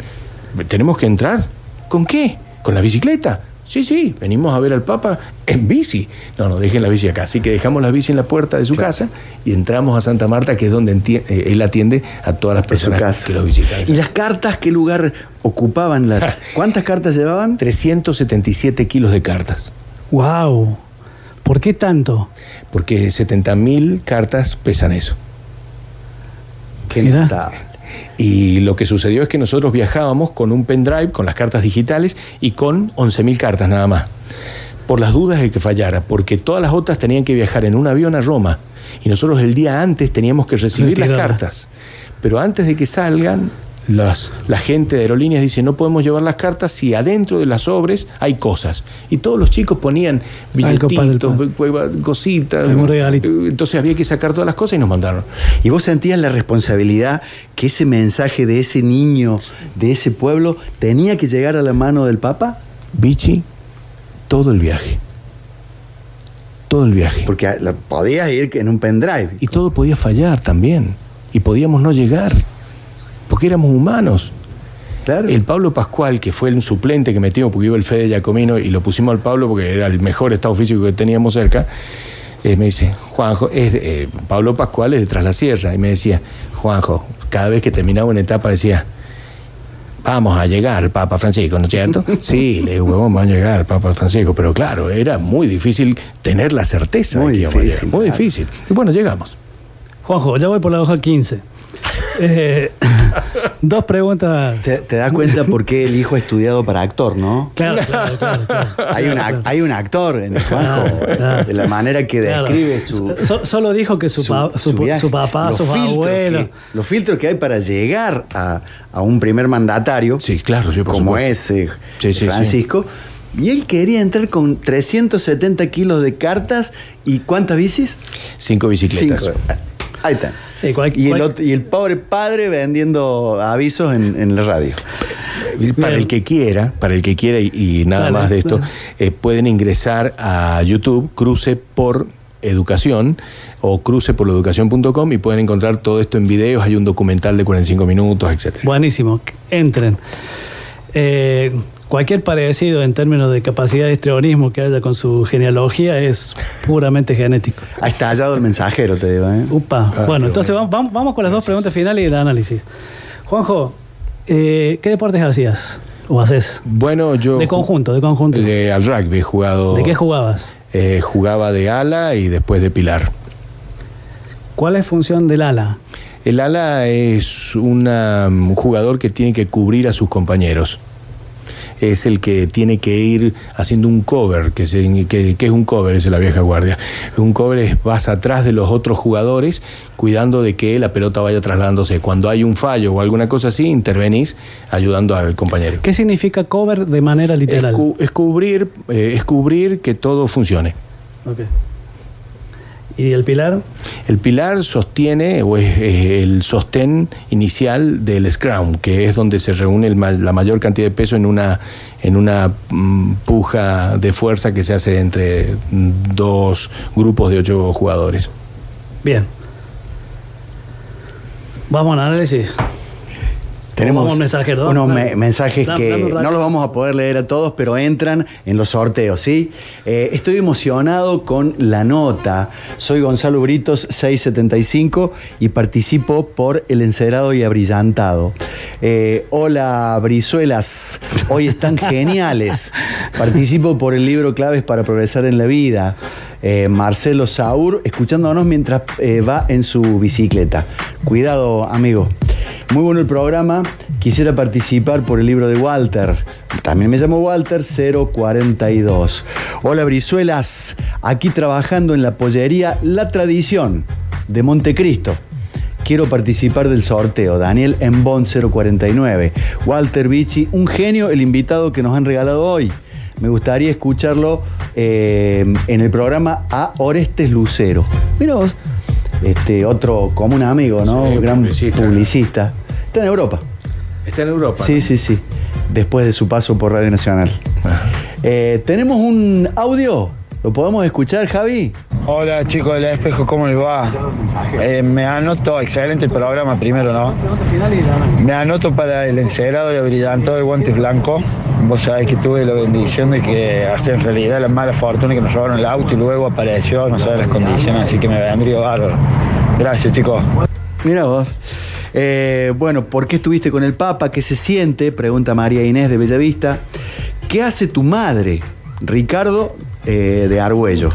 ¿Tenemos que entrar? ¿Con qué? ¿Con la bicicleta? Sí, sí, venimos a ver al Papa en bici. No, no, dejen la bici acá. Así que dejamos la bici en la puerta de su casa y entramos a Santa Marta, que es donde eh, él atiende a todas las personas que lo visitan. ¿Y las cartas qué lugar ocupaban? Las, ¿Cuántas cartas llevaban? 377 kilos de cartas. ¡Wow! ¿Por qué tanto? Porque 70.000 cartas pesan eso. Qué. Y lo que sucedió es que nosotros viajábamos con un pendrive, con las cartas digitales y con 11.000 cartas nada más. Por las dudas de que fallara, porque todas las otras tenían que viajar en un avión a Roma. Y nosotros el día antes teníamos que recibir las cartas. Pero antes de que salgan, las, la gente de aerolíneas dice, no podemos llevar las cartas si adentro de las sobres hay cosas. Y todos los chicos ponían billetitos, cositas. Regalito. Entonces había que sacar todas las cosas y nos mandaron. ¿Y vos sentías la responsabilidad que ese mensaje de ese niño, de ese pueblo, tenía que llegar a la mano del Papa? Vichy, todo el viaje. Todo el viaje. Porque podías ir en un pendrive. Y todo podía fallar también. Y podíamos no llegar. Porque éramos humanos. Claro. El Pablo Pascual, que fue el suplente que metimos porque iba el Fede Giacomino y lo pusimos al Pablo porque era el mejor estado físico que teníamos cerca, eh, me dice, Juanjo, es de- eh, Pablo Pascual es de Tras la Sierra. Y me decía, Juanjo, cada vez que terminaba una etapa decía, vamos a llegar al Papa Francisco, ¿no es cierto? Sí, le digo, vamos a llegar al Papa Francisco, pero claro, era muy difícil tener la certeza Muy de que íbamos a llegar. difícil, Muy claro. difícil. Y bueno, llegamos. Juanjo, ya voy por la hoja 15. Eh, dos preguntas. Te, te das cuenta por qué el hijo ha estudiado para actor, ¿no? Claro, claro, claro. claro. Hay, un ac- hay un actor en el Juanjo, Claro, claro. de la manera que Claro. describe su, So- solo dijo que su, pa- su- viaje. su papá, Los sus filtros abuelos. que- los filtros que hay para llegar a, a un primer mandatario, Sí, claro, sí, por como supuesto. es eh, Sí, sí, sí. Francisco, y él quería entrar con 370 kilos de cartas y ¿cuántas bicis? Cinco bicicletas. Cinco. Ahí está. Sí, cual- y, el cual- otro- y el pobre padre vendiendo avisos en, en la radio. Para Bien. el que quiera, para el que quiera y, y nada Dale, más de esto, eh, pueden ingresar a YouTube, cruce por educación o cruce por educación.com y pueden encontrar todo esto en videos, hay un documental de 45 minutos, etcétera. Buenísimo, entren. Eh, cualquier parecido en términos de capacidad de histrionismo que haya con su genealogía es puramente genético. Ha estallado el mensajero, te digo. ¿eh? Upa. Ah, bueno, entonces bueno. vamos, vamos con las dos preguntas finales y el análisis. Juanjo, eh, ¿qué deportes hacías? ¿O haces? Bueno, yo... De conjunto, de conjunto. de- al rugby he jugado... ¿De qué jugabas? Eh, jugaba de ala y después de pilar. ¿Cuál es función del ala? El ala es una, un jugador que tiene que cubrir a sus compañeros. Es el que tiene que ir haciendo un cover, que, se- que- que es un cover, es la vieja guardia. Un cover es vas atrás de los otros jugadores cuidando de que la pelota vaya trasladándose. Cuando hay un fallo o alguna cosa así, intervenís ayudando al compañero. ¿Qué significa cover de manera Es, literal? cu- es cubrir, eh, es cubrir que todo funcione. ¿Y el pilar? El pilar sostiene o es, el sostén inicial del scrum, que es donde se reúne el la mayor cantidad de peso en una, en una mm, puja de fuerza que se hace entre mm, dos grupos de ocho jugadores. Bien. Vamos al análisis. Tenemos mensajero, ¿no? unos me- mensajes Dame- que dame un no los vamos a poder leer a todos, pero entran en los sorteos, ¿sí? Eh, estoy emocionado con la nota. Soy Gonzalo Britos, 675, y participo por El Encerado y Abrillantado. Eh, hola, Brizuelas. Hoy están geniales. Participo por el libro Claves para Progresar en la Vida. Eh, Marcelo Saur, escuchándonos mientras va en su bicicleta. Cuidado, amigo. Muy bueno el programa. Quisiera participar por el libro de Walter. También me llamo Walter 042. Hola Brizuelas, aquí trabajando en la pollería La Tradición de Montecristo. Quiero participar del sorteo. Daniel Embón 049. Walter Vichy, un genio el invitado que nos han regalado hoy. Me gustaría escucharlo eh, en el programa A Orestes Lucero. Mira vos, este, otro como un amigo, ¿no? Sí, Gran publicista. publicista. Está en Europa. Está en Europa. Sí, sí, sí. Después de su paso por Radio Nacional. Eh, Tenemos un audio. ¿Lo podemos escuchar, Javi? Hola chicos del espejo, ¿cómo les va? Eh, me anoto, excelente el programa primero, ¿no? Me anoto para el encerado y abrillantado de guantes blancos. Vos sabés que tuve la bendición de que hacer en realidad la mala fortuna que nos robaron el auto y luego apareció, no sabes las condiciones, así que me vendría bárbaro. Gracias chicos. Mira vos. Eh, bueno, ¿por qué estuviste con el Papa? ¿Qué se siente? Pregunta María Inés de Bellavista. ¿Qué hace tu madre? Ricardo eh, de Argüello.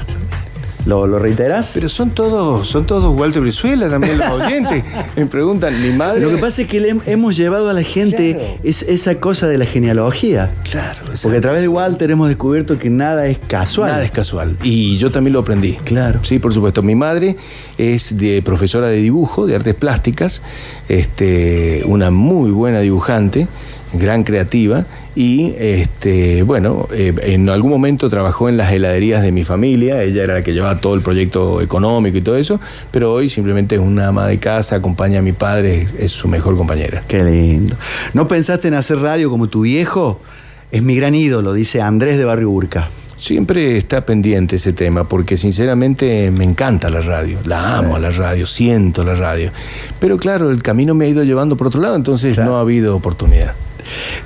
¿Lo, lo reiterás? Pero son todos, son todos Walter Brizuela también los oyentes. Me preguntan, mi madre. Lo que pasa es que le hem- hemos llevado a la gente Claro. es, esa cosa de la genealogía. Claro, Porque a través de Walter hemos descubierto que nada es casual. Nada es casual. Y yo también lo aprendí. Claro. Sí, por supuesto. Mi madre es de profesora de dibujo, de artes plásticas, este, una muy buena dibujante, gran creativa. Y este, bueno, eh, en algún momento trabajó en las heladerías de mi familia. Ella era la que llevaba todo el proyecto económico y todo eso. Pero hoy simplemente es una ama de casa, acompaña a mi padre, es, es su mejor compañera. Qué lindo. ¿No pensaste en hacer radio como tu viejo? Es mi gran ídolo, dice Andrés de Barrio Urca. Siempre está pendiente ese tema porque sinceramente me encanta la radio, la amo a la radio, siento la radio. Pero claro, el camino me ha ido llevando por otro lado, entonces Claro. no ha habido oportunidad.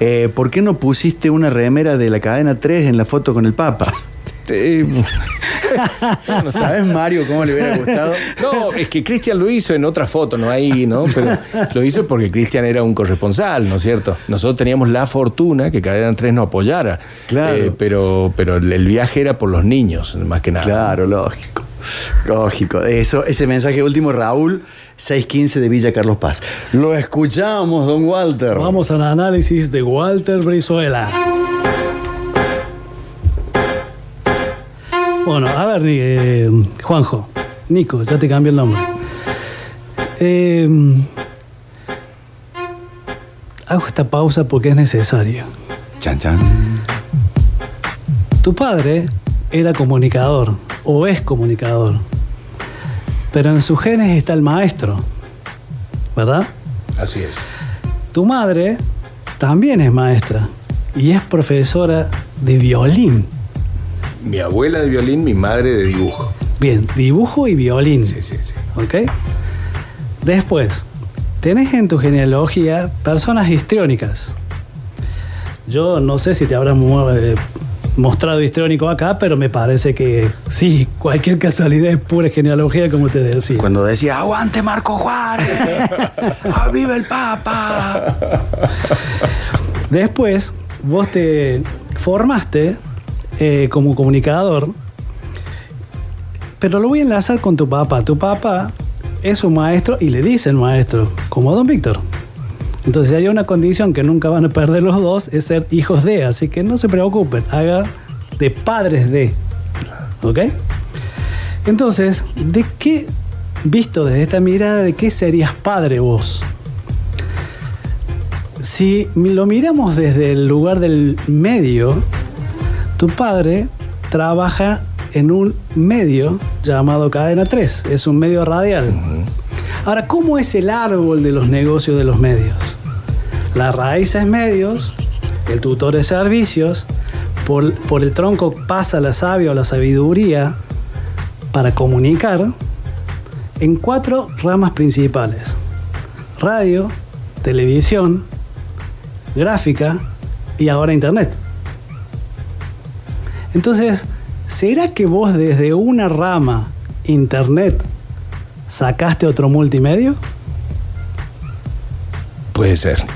Eh, ¿Por qué no pusiste una remera de la cadena 3 en la foto con el Papa? Eh, ¿No sabes, Mario, cómo le hubiera gustado? no, es que Cristian lo hizo en otra foto, no ahí, ¿no? Pero lo hizo porque Cristian era un corresponsal, ¿no es cierto? Nosotros teníamos la fortuna que Cadena 3 nos apoyara. Claro. Eh, pero, pero el viaje era por los niños, más que nada. Claro, lógico. Lógico. Eso, ese mensaje último, Raúl, 615 de Villa Carlos Paz. Lo escuchamos, don Walter. Vamos al análisis de Walter Brizuela. Bueno, a ver, eh, Juanjo, Nico, ya te cambié el nombre. Eh, hago esta pausa porque es necesario. Chan, chan. Tu padre era comunicador o es comunicador, pero en sus genes está el maestro, ¿verdad? Así es. Tu madre también es maestra y es profesora de violín. Mi abuela de violín, mi madre de dibujo. Bien, dibujo y violín. Sí, sí, sí. ¿Ok? Después, tenés en tu genealogía personas histriónicas. Yo no sé si te habrás eh, mostrado histriónico acá, pero me parece que sí, cualquier casualidad es pura genealogía, como te decía. Cuando decía, aguante Marco Juárez, ¡Ah, viva el Papa. Después, vos te formaste eh, como comunicador, pero lo voy a enlazar con tu papá. Tu papá es un maestro y le dicen maestro, como don Víctor. Entonces hay una condición que nunca van a perder los dos, es ser hijos de, así que no se preocupen, haga de padres de. ¿Ok? Entonces, ¿de qué, visto desde esta mirada, de qué serías padre vos? Si lo miramos desde el lugar del medio, tu padre trabaja en un medio llamado Cadena 3, es un medio radial. Ahora, ¿cómo es el árbol de los negocios de los medios? La raíz es medios, el tutor es servicios, por, por el tronco pasa la savia o la sabiduría para comunicar en cuatro ramas principales. Radio, televisión, gráfica y ahora internet. Entonces, ¿será que vos desde una rama, internet, sacaste otro multimedio? Puede ser.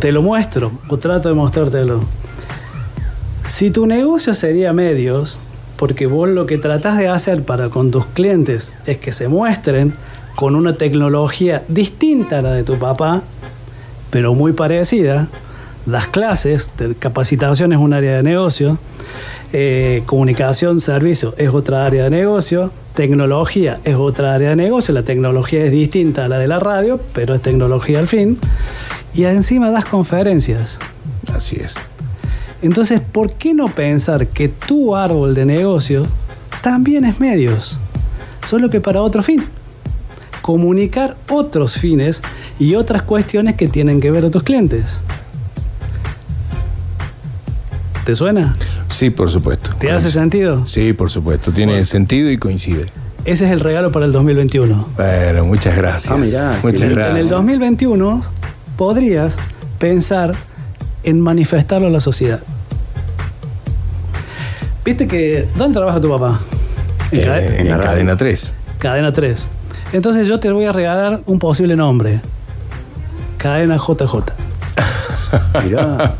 Te lo muestro o trato de mostrártelo. Si tu negocio sería medios, porque vos lo que tratás de hacer para con tus clientes es que se muestren con una tecnología distinta a la de tu papá, pero muy parecida, das clases, capacitación es un área de negocio, eh, comunicación, servicio es otra área de negocio, tecnología es otra área de negocio, la tecnología es distinta a la de la radio, pero es tecnología al fin, y encima das conferencias. Así es. Entonces, ¿por qué no pensar que tu árbol de negocio también es medios? Solo que para otro fin. Comunicar otros fines y otras cuestiones que tienen que ver a tus clientes. ¿Te suena? Sí, por supuesto. ¿Te hace sentido? Sí, por supuesto. Tiene sentido y coincide. Ese es el regalo para el 2021. Bueno, muchas gracias. Ah, mirá, muchas lindo. En el gracias. 2021 podrías pensar en manifestarlo a la sociedad. ¿Viste que... ¿Dónde trabaja tu papá? En Eh, Cade- en la radio. cadena 3. Cadena 3. Entonces yo te voy a regalar un posible nombre. Cadena JJ. Mirá.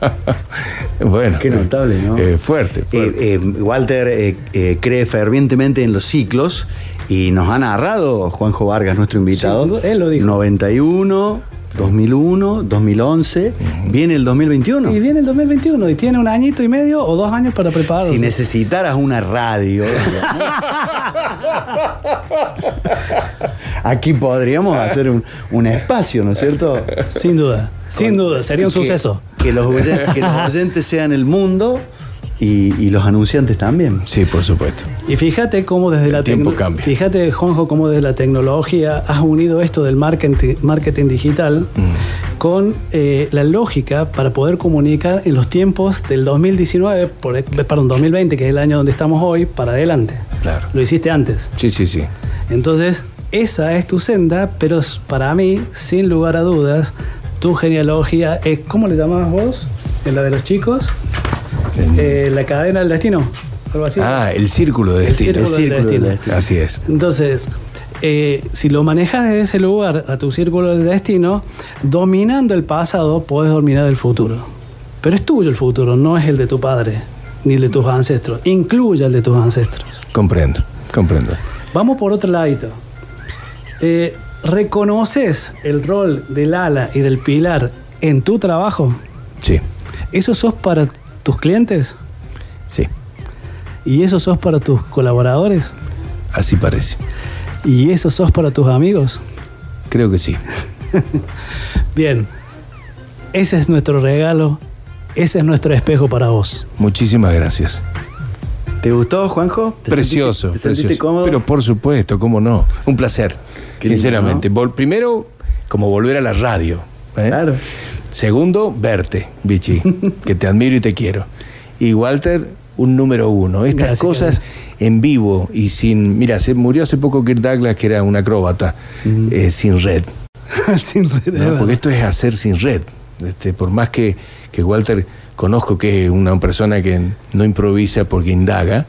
Bueno. Qué notable, ¿no? eh, fuerte, fuerte. Eh, eh, Walter eh, eh, cree fervientemente en los ciclos y nos ha narrado Juanjo Vargas, nuestro invitado. Sí, él lo dijo. 91, 2001, 2011, viene el 2021. Y viene el 2021 y tiene un añito y medio o dos años para prepararse. Si necesitaras una radio, aquí podríamos hacer un, un espacio, ¿no es cierto? Sin duda, sin duda, sería un Que- suceso. Que los, que los oyentes sean el mundo y, y los anunciantes también. Sí, por supuesto. Y fíjate cómo desde la tiempo tecno- cambia. Fíjate, Juanjo, cómo desde la tecnología has unido esto del marketing, marketing digital Mm. con eh, la lógica para poder comunicar en los tiempos del 2019, por, perdón, 2020, que es el año donde estamos hoy, para adelante. Claro. Lo hiciste antes. Sí, sí, sí. Entonces, esa es tu senda, pero para mí, sin lugar a dudas, tu genealogía es, ¿cómo le llamabas vos? ¿En la de los chicos? Eh, la cadena del destino. Algo así. Ah, el círculo de El destino. círculo del círculo del destino. destino. Así es. Entonces, eh, si lo manejas desde ese lugar a tu círculo de destino, dominando el pasado, puedes dominar el futuro. Pero es tuyo el futuro, no es el de tu padre, ni el de tus ancestros. Incluye el de tus ancestros. Comprendo, comprendo. Vamos por otro ladito. Eh, ¿reconoces el rol del ala y del pilar en tu trabajo? Sí, ¿Eso sos para tus clientes? sí, ¿Y eso sos para tus colaboradores? así parece. ¿Y eso sos para tus amigos? Creo que sí. Bien, ese es nuestro regalo, ese es nuestro espejo para vos. Muchísimas gracias. ¿Te gustó, Juanjo? ¿Te Precioso, sentiste- ¿Te sentiste precioso. cómodo? Pero por supuesto, cómo no. Un placer, Qué lindo, sinceramente. Primero, como volver a la radio. ¿eh? Claro. Segundo, verte, Vichy, que te admiro y te quiero. Y Walter, un número uno. Estas Gracias, cosas en vivo y sin. Mira, se murió hace poco Kirk Douglas, que era un acróbata, eh, sin red. Sin red, ¿no? Porque esto es hacer sin red. Este, por más que, que Walter conozco que es una persona que no improvisa porque indaga,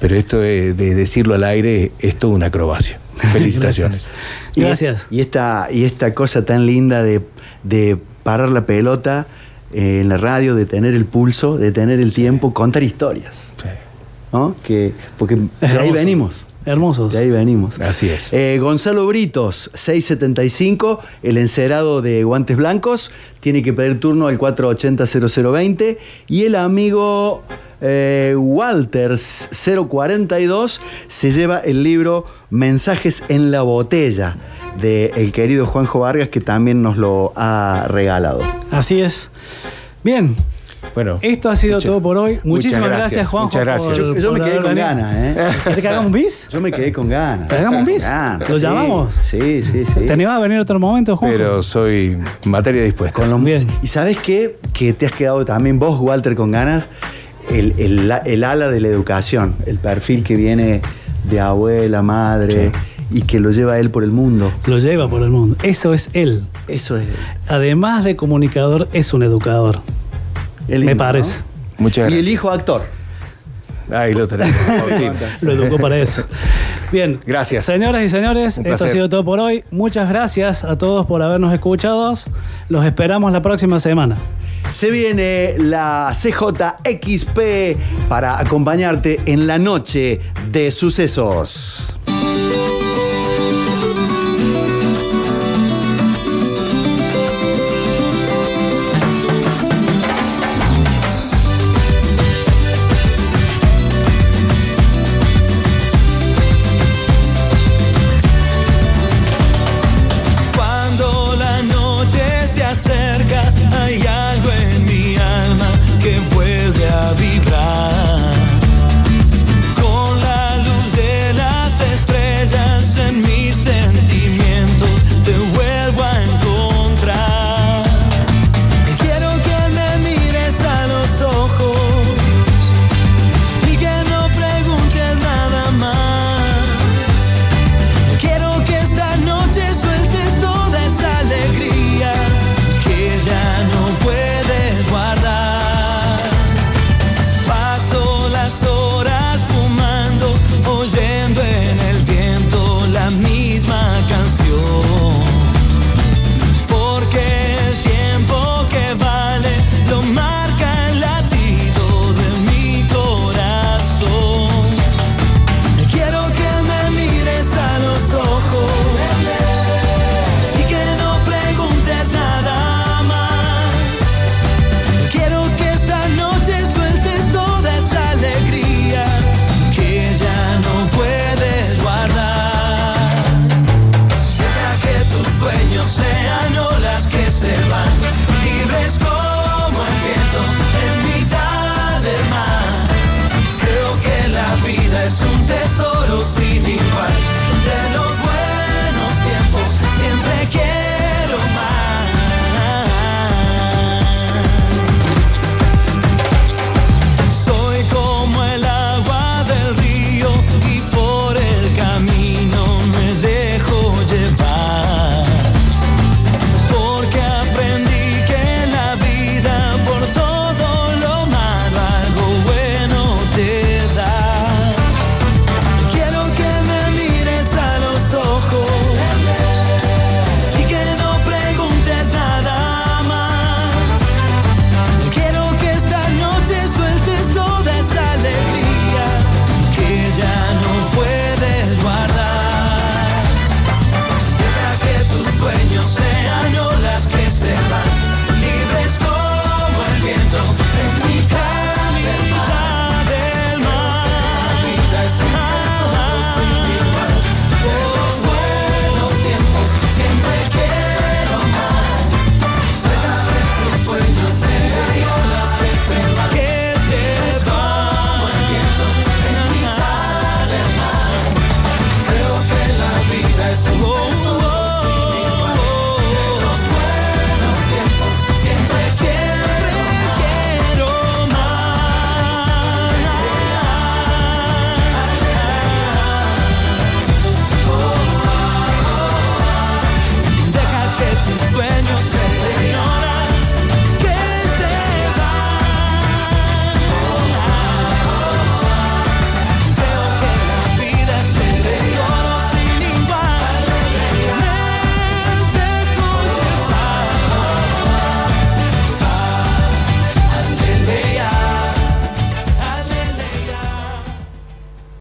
pero esto de, de decirlo al aire es toda una acrobacia. Felicitaciones. Y- Gracias. Y, esta, y esta cosa tan linda de, de parar la pelota eh, en la radio, de tener el pulso, de tener el tiempo, contar historias. Sí. ¿no? Que, porque de ahí venimos. Hermosos. De ahí venimos. Así es. Eh, Gonzalo Britos, 675, el encerado de guantes blancos. Tiene que pedir turno al 480-0020. Y el amigo eh, Walters, 042, se lleva el libro Mensajes en la botella del querido Juanjo Vargas, que también nos lo ha regalado. Así es. Bien, Bueno, esto ha sido muchas- todo por hoy. Muchísimas gracias, Juanjo. Muchas gracias. por- Yo, yo me quedé con ganas, ¿eh? ¿Querés que hagamos un bis? Yo me quedé con ganas. ¿Te hagamos un bis? Ganas, ¿Lo sí. llamamos? Sí, sí, sí. ¿Te animás a venir otro momento, Juanjo? Pero soy materia dispuesta. Con los Bien. ¿Y sabes qué? Que te has quedado también vos, Walter, con ganas. El, el- el ala de la educación, el perfil que viene de abuela, madre, y que lo lleva él por el mundo. Lo lleva por el mundo. Eso es él. Eso es. Además de comunicador, es un educador. lindo, Me parece. ¿no? Muchas Y gracias. el hijo actor. Ahí lo tenemos. Lo educó para eso. Bien. Gracias. Señoras y señores, esto ha sido todo por hoy. Muchas gracias a todos por habernos escuchado. Los esperamos la próxima semana. Se viene la CJXP para acompañarte en la noche de sucesos.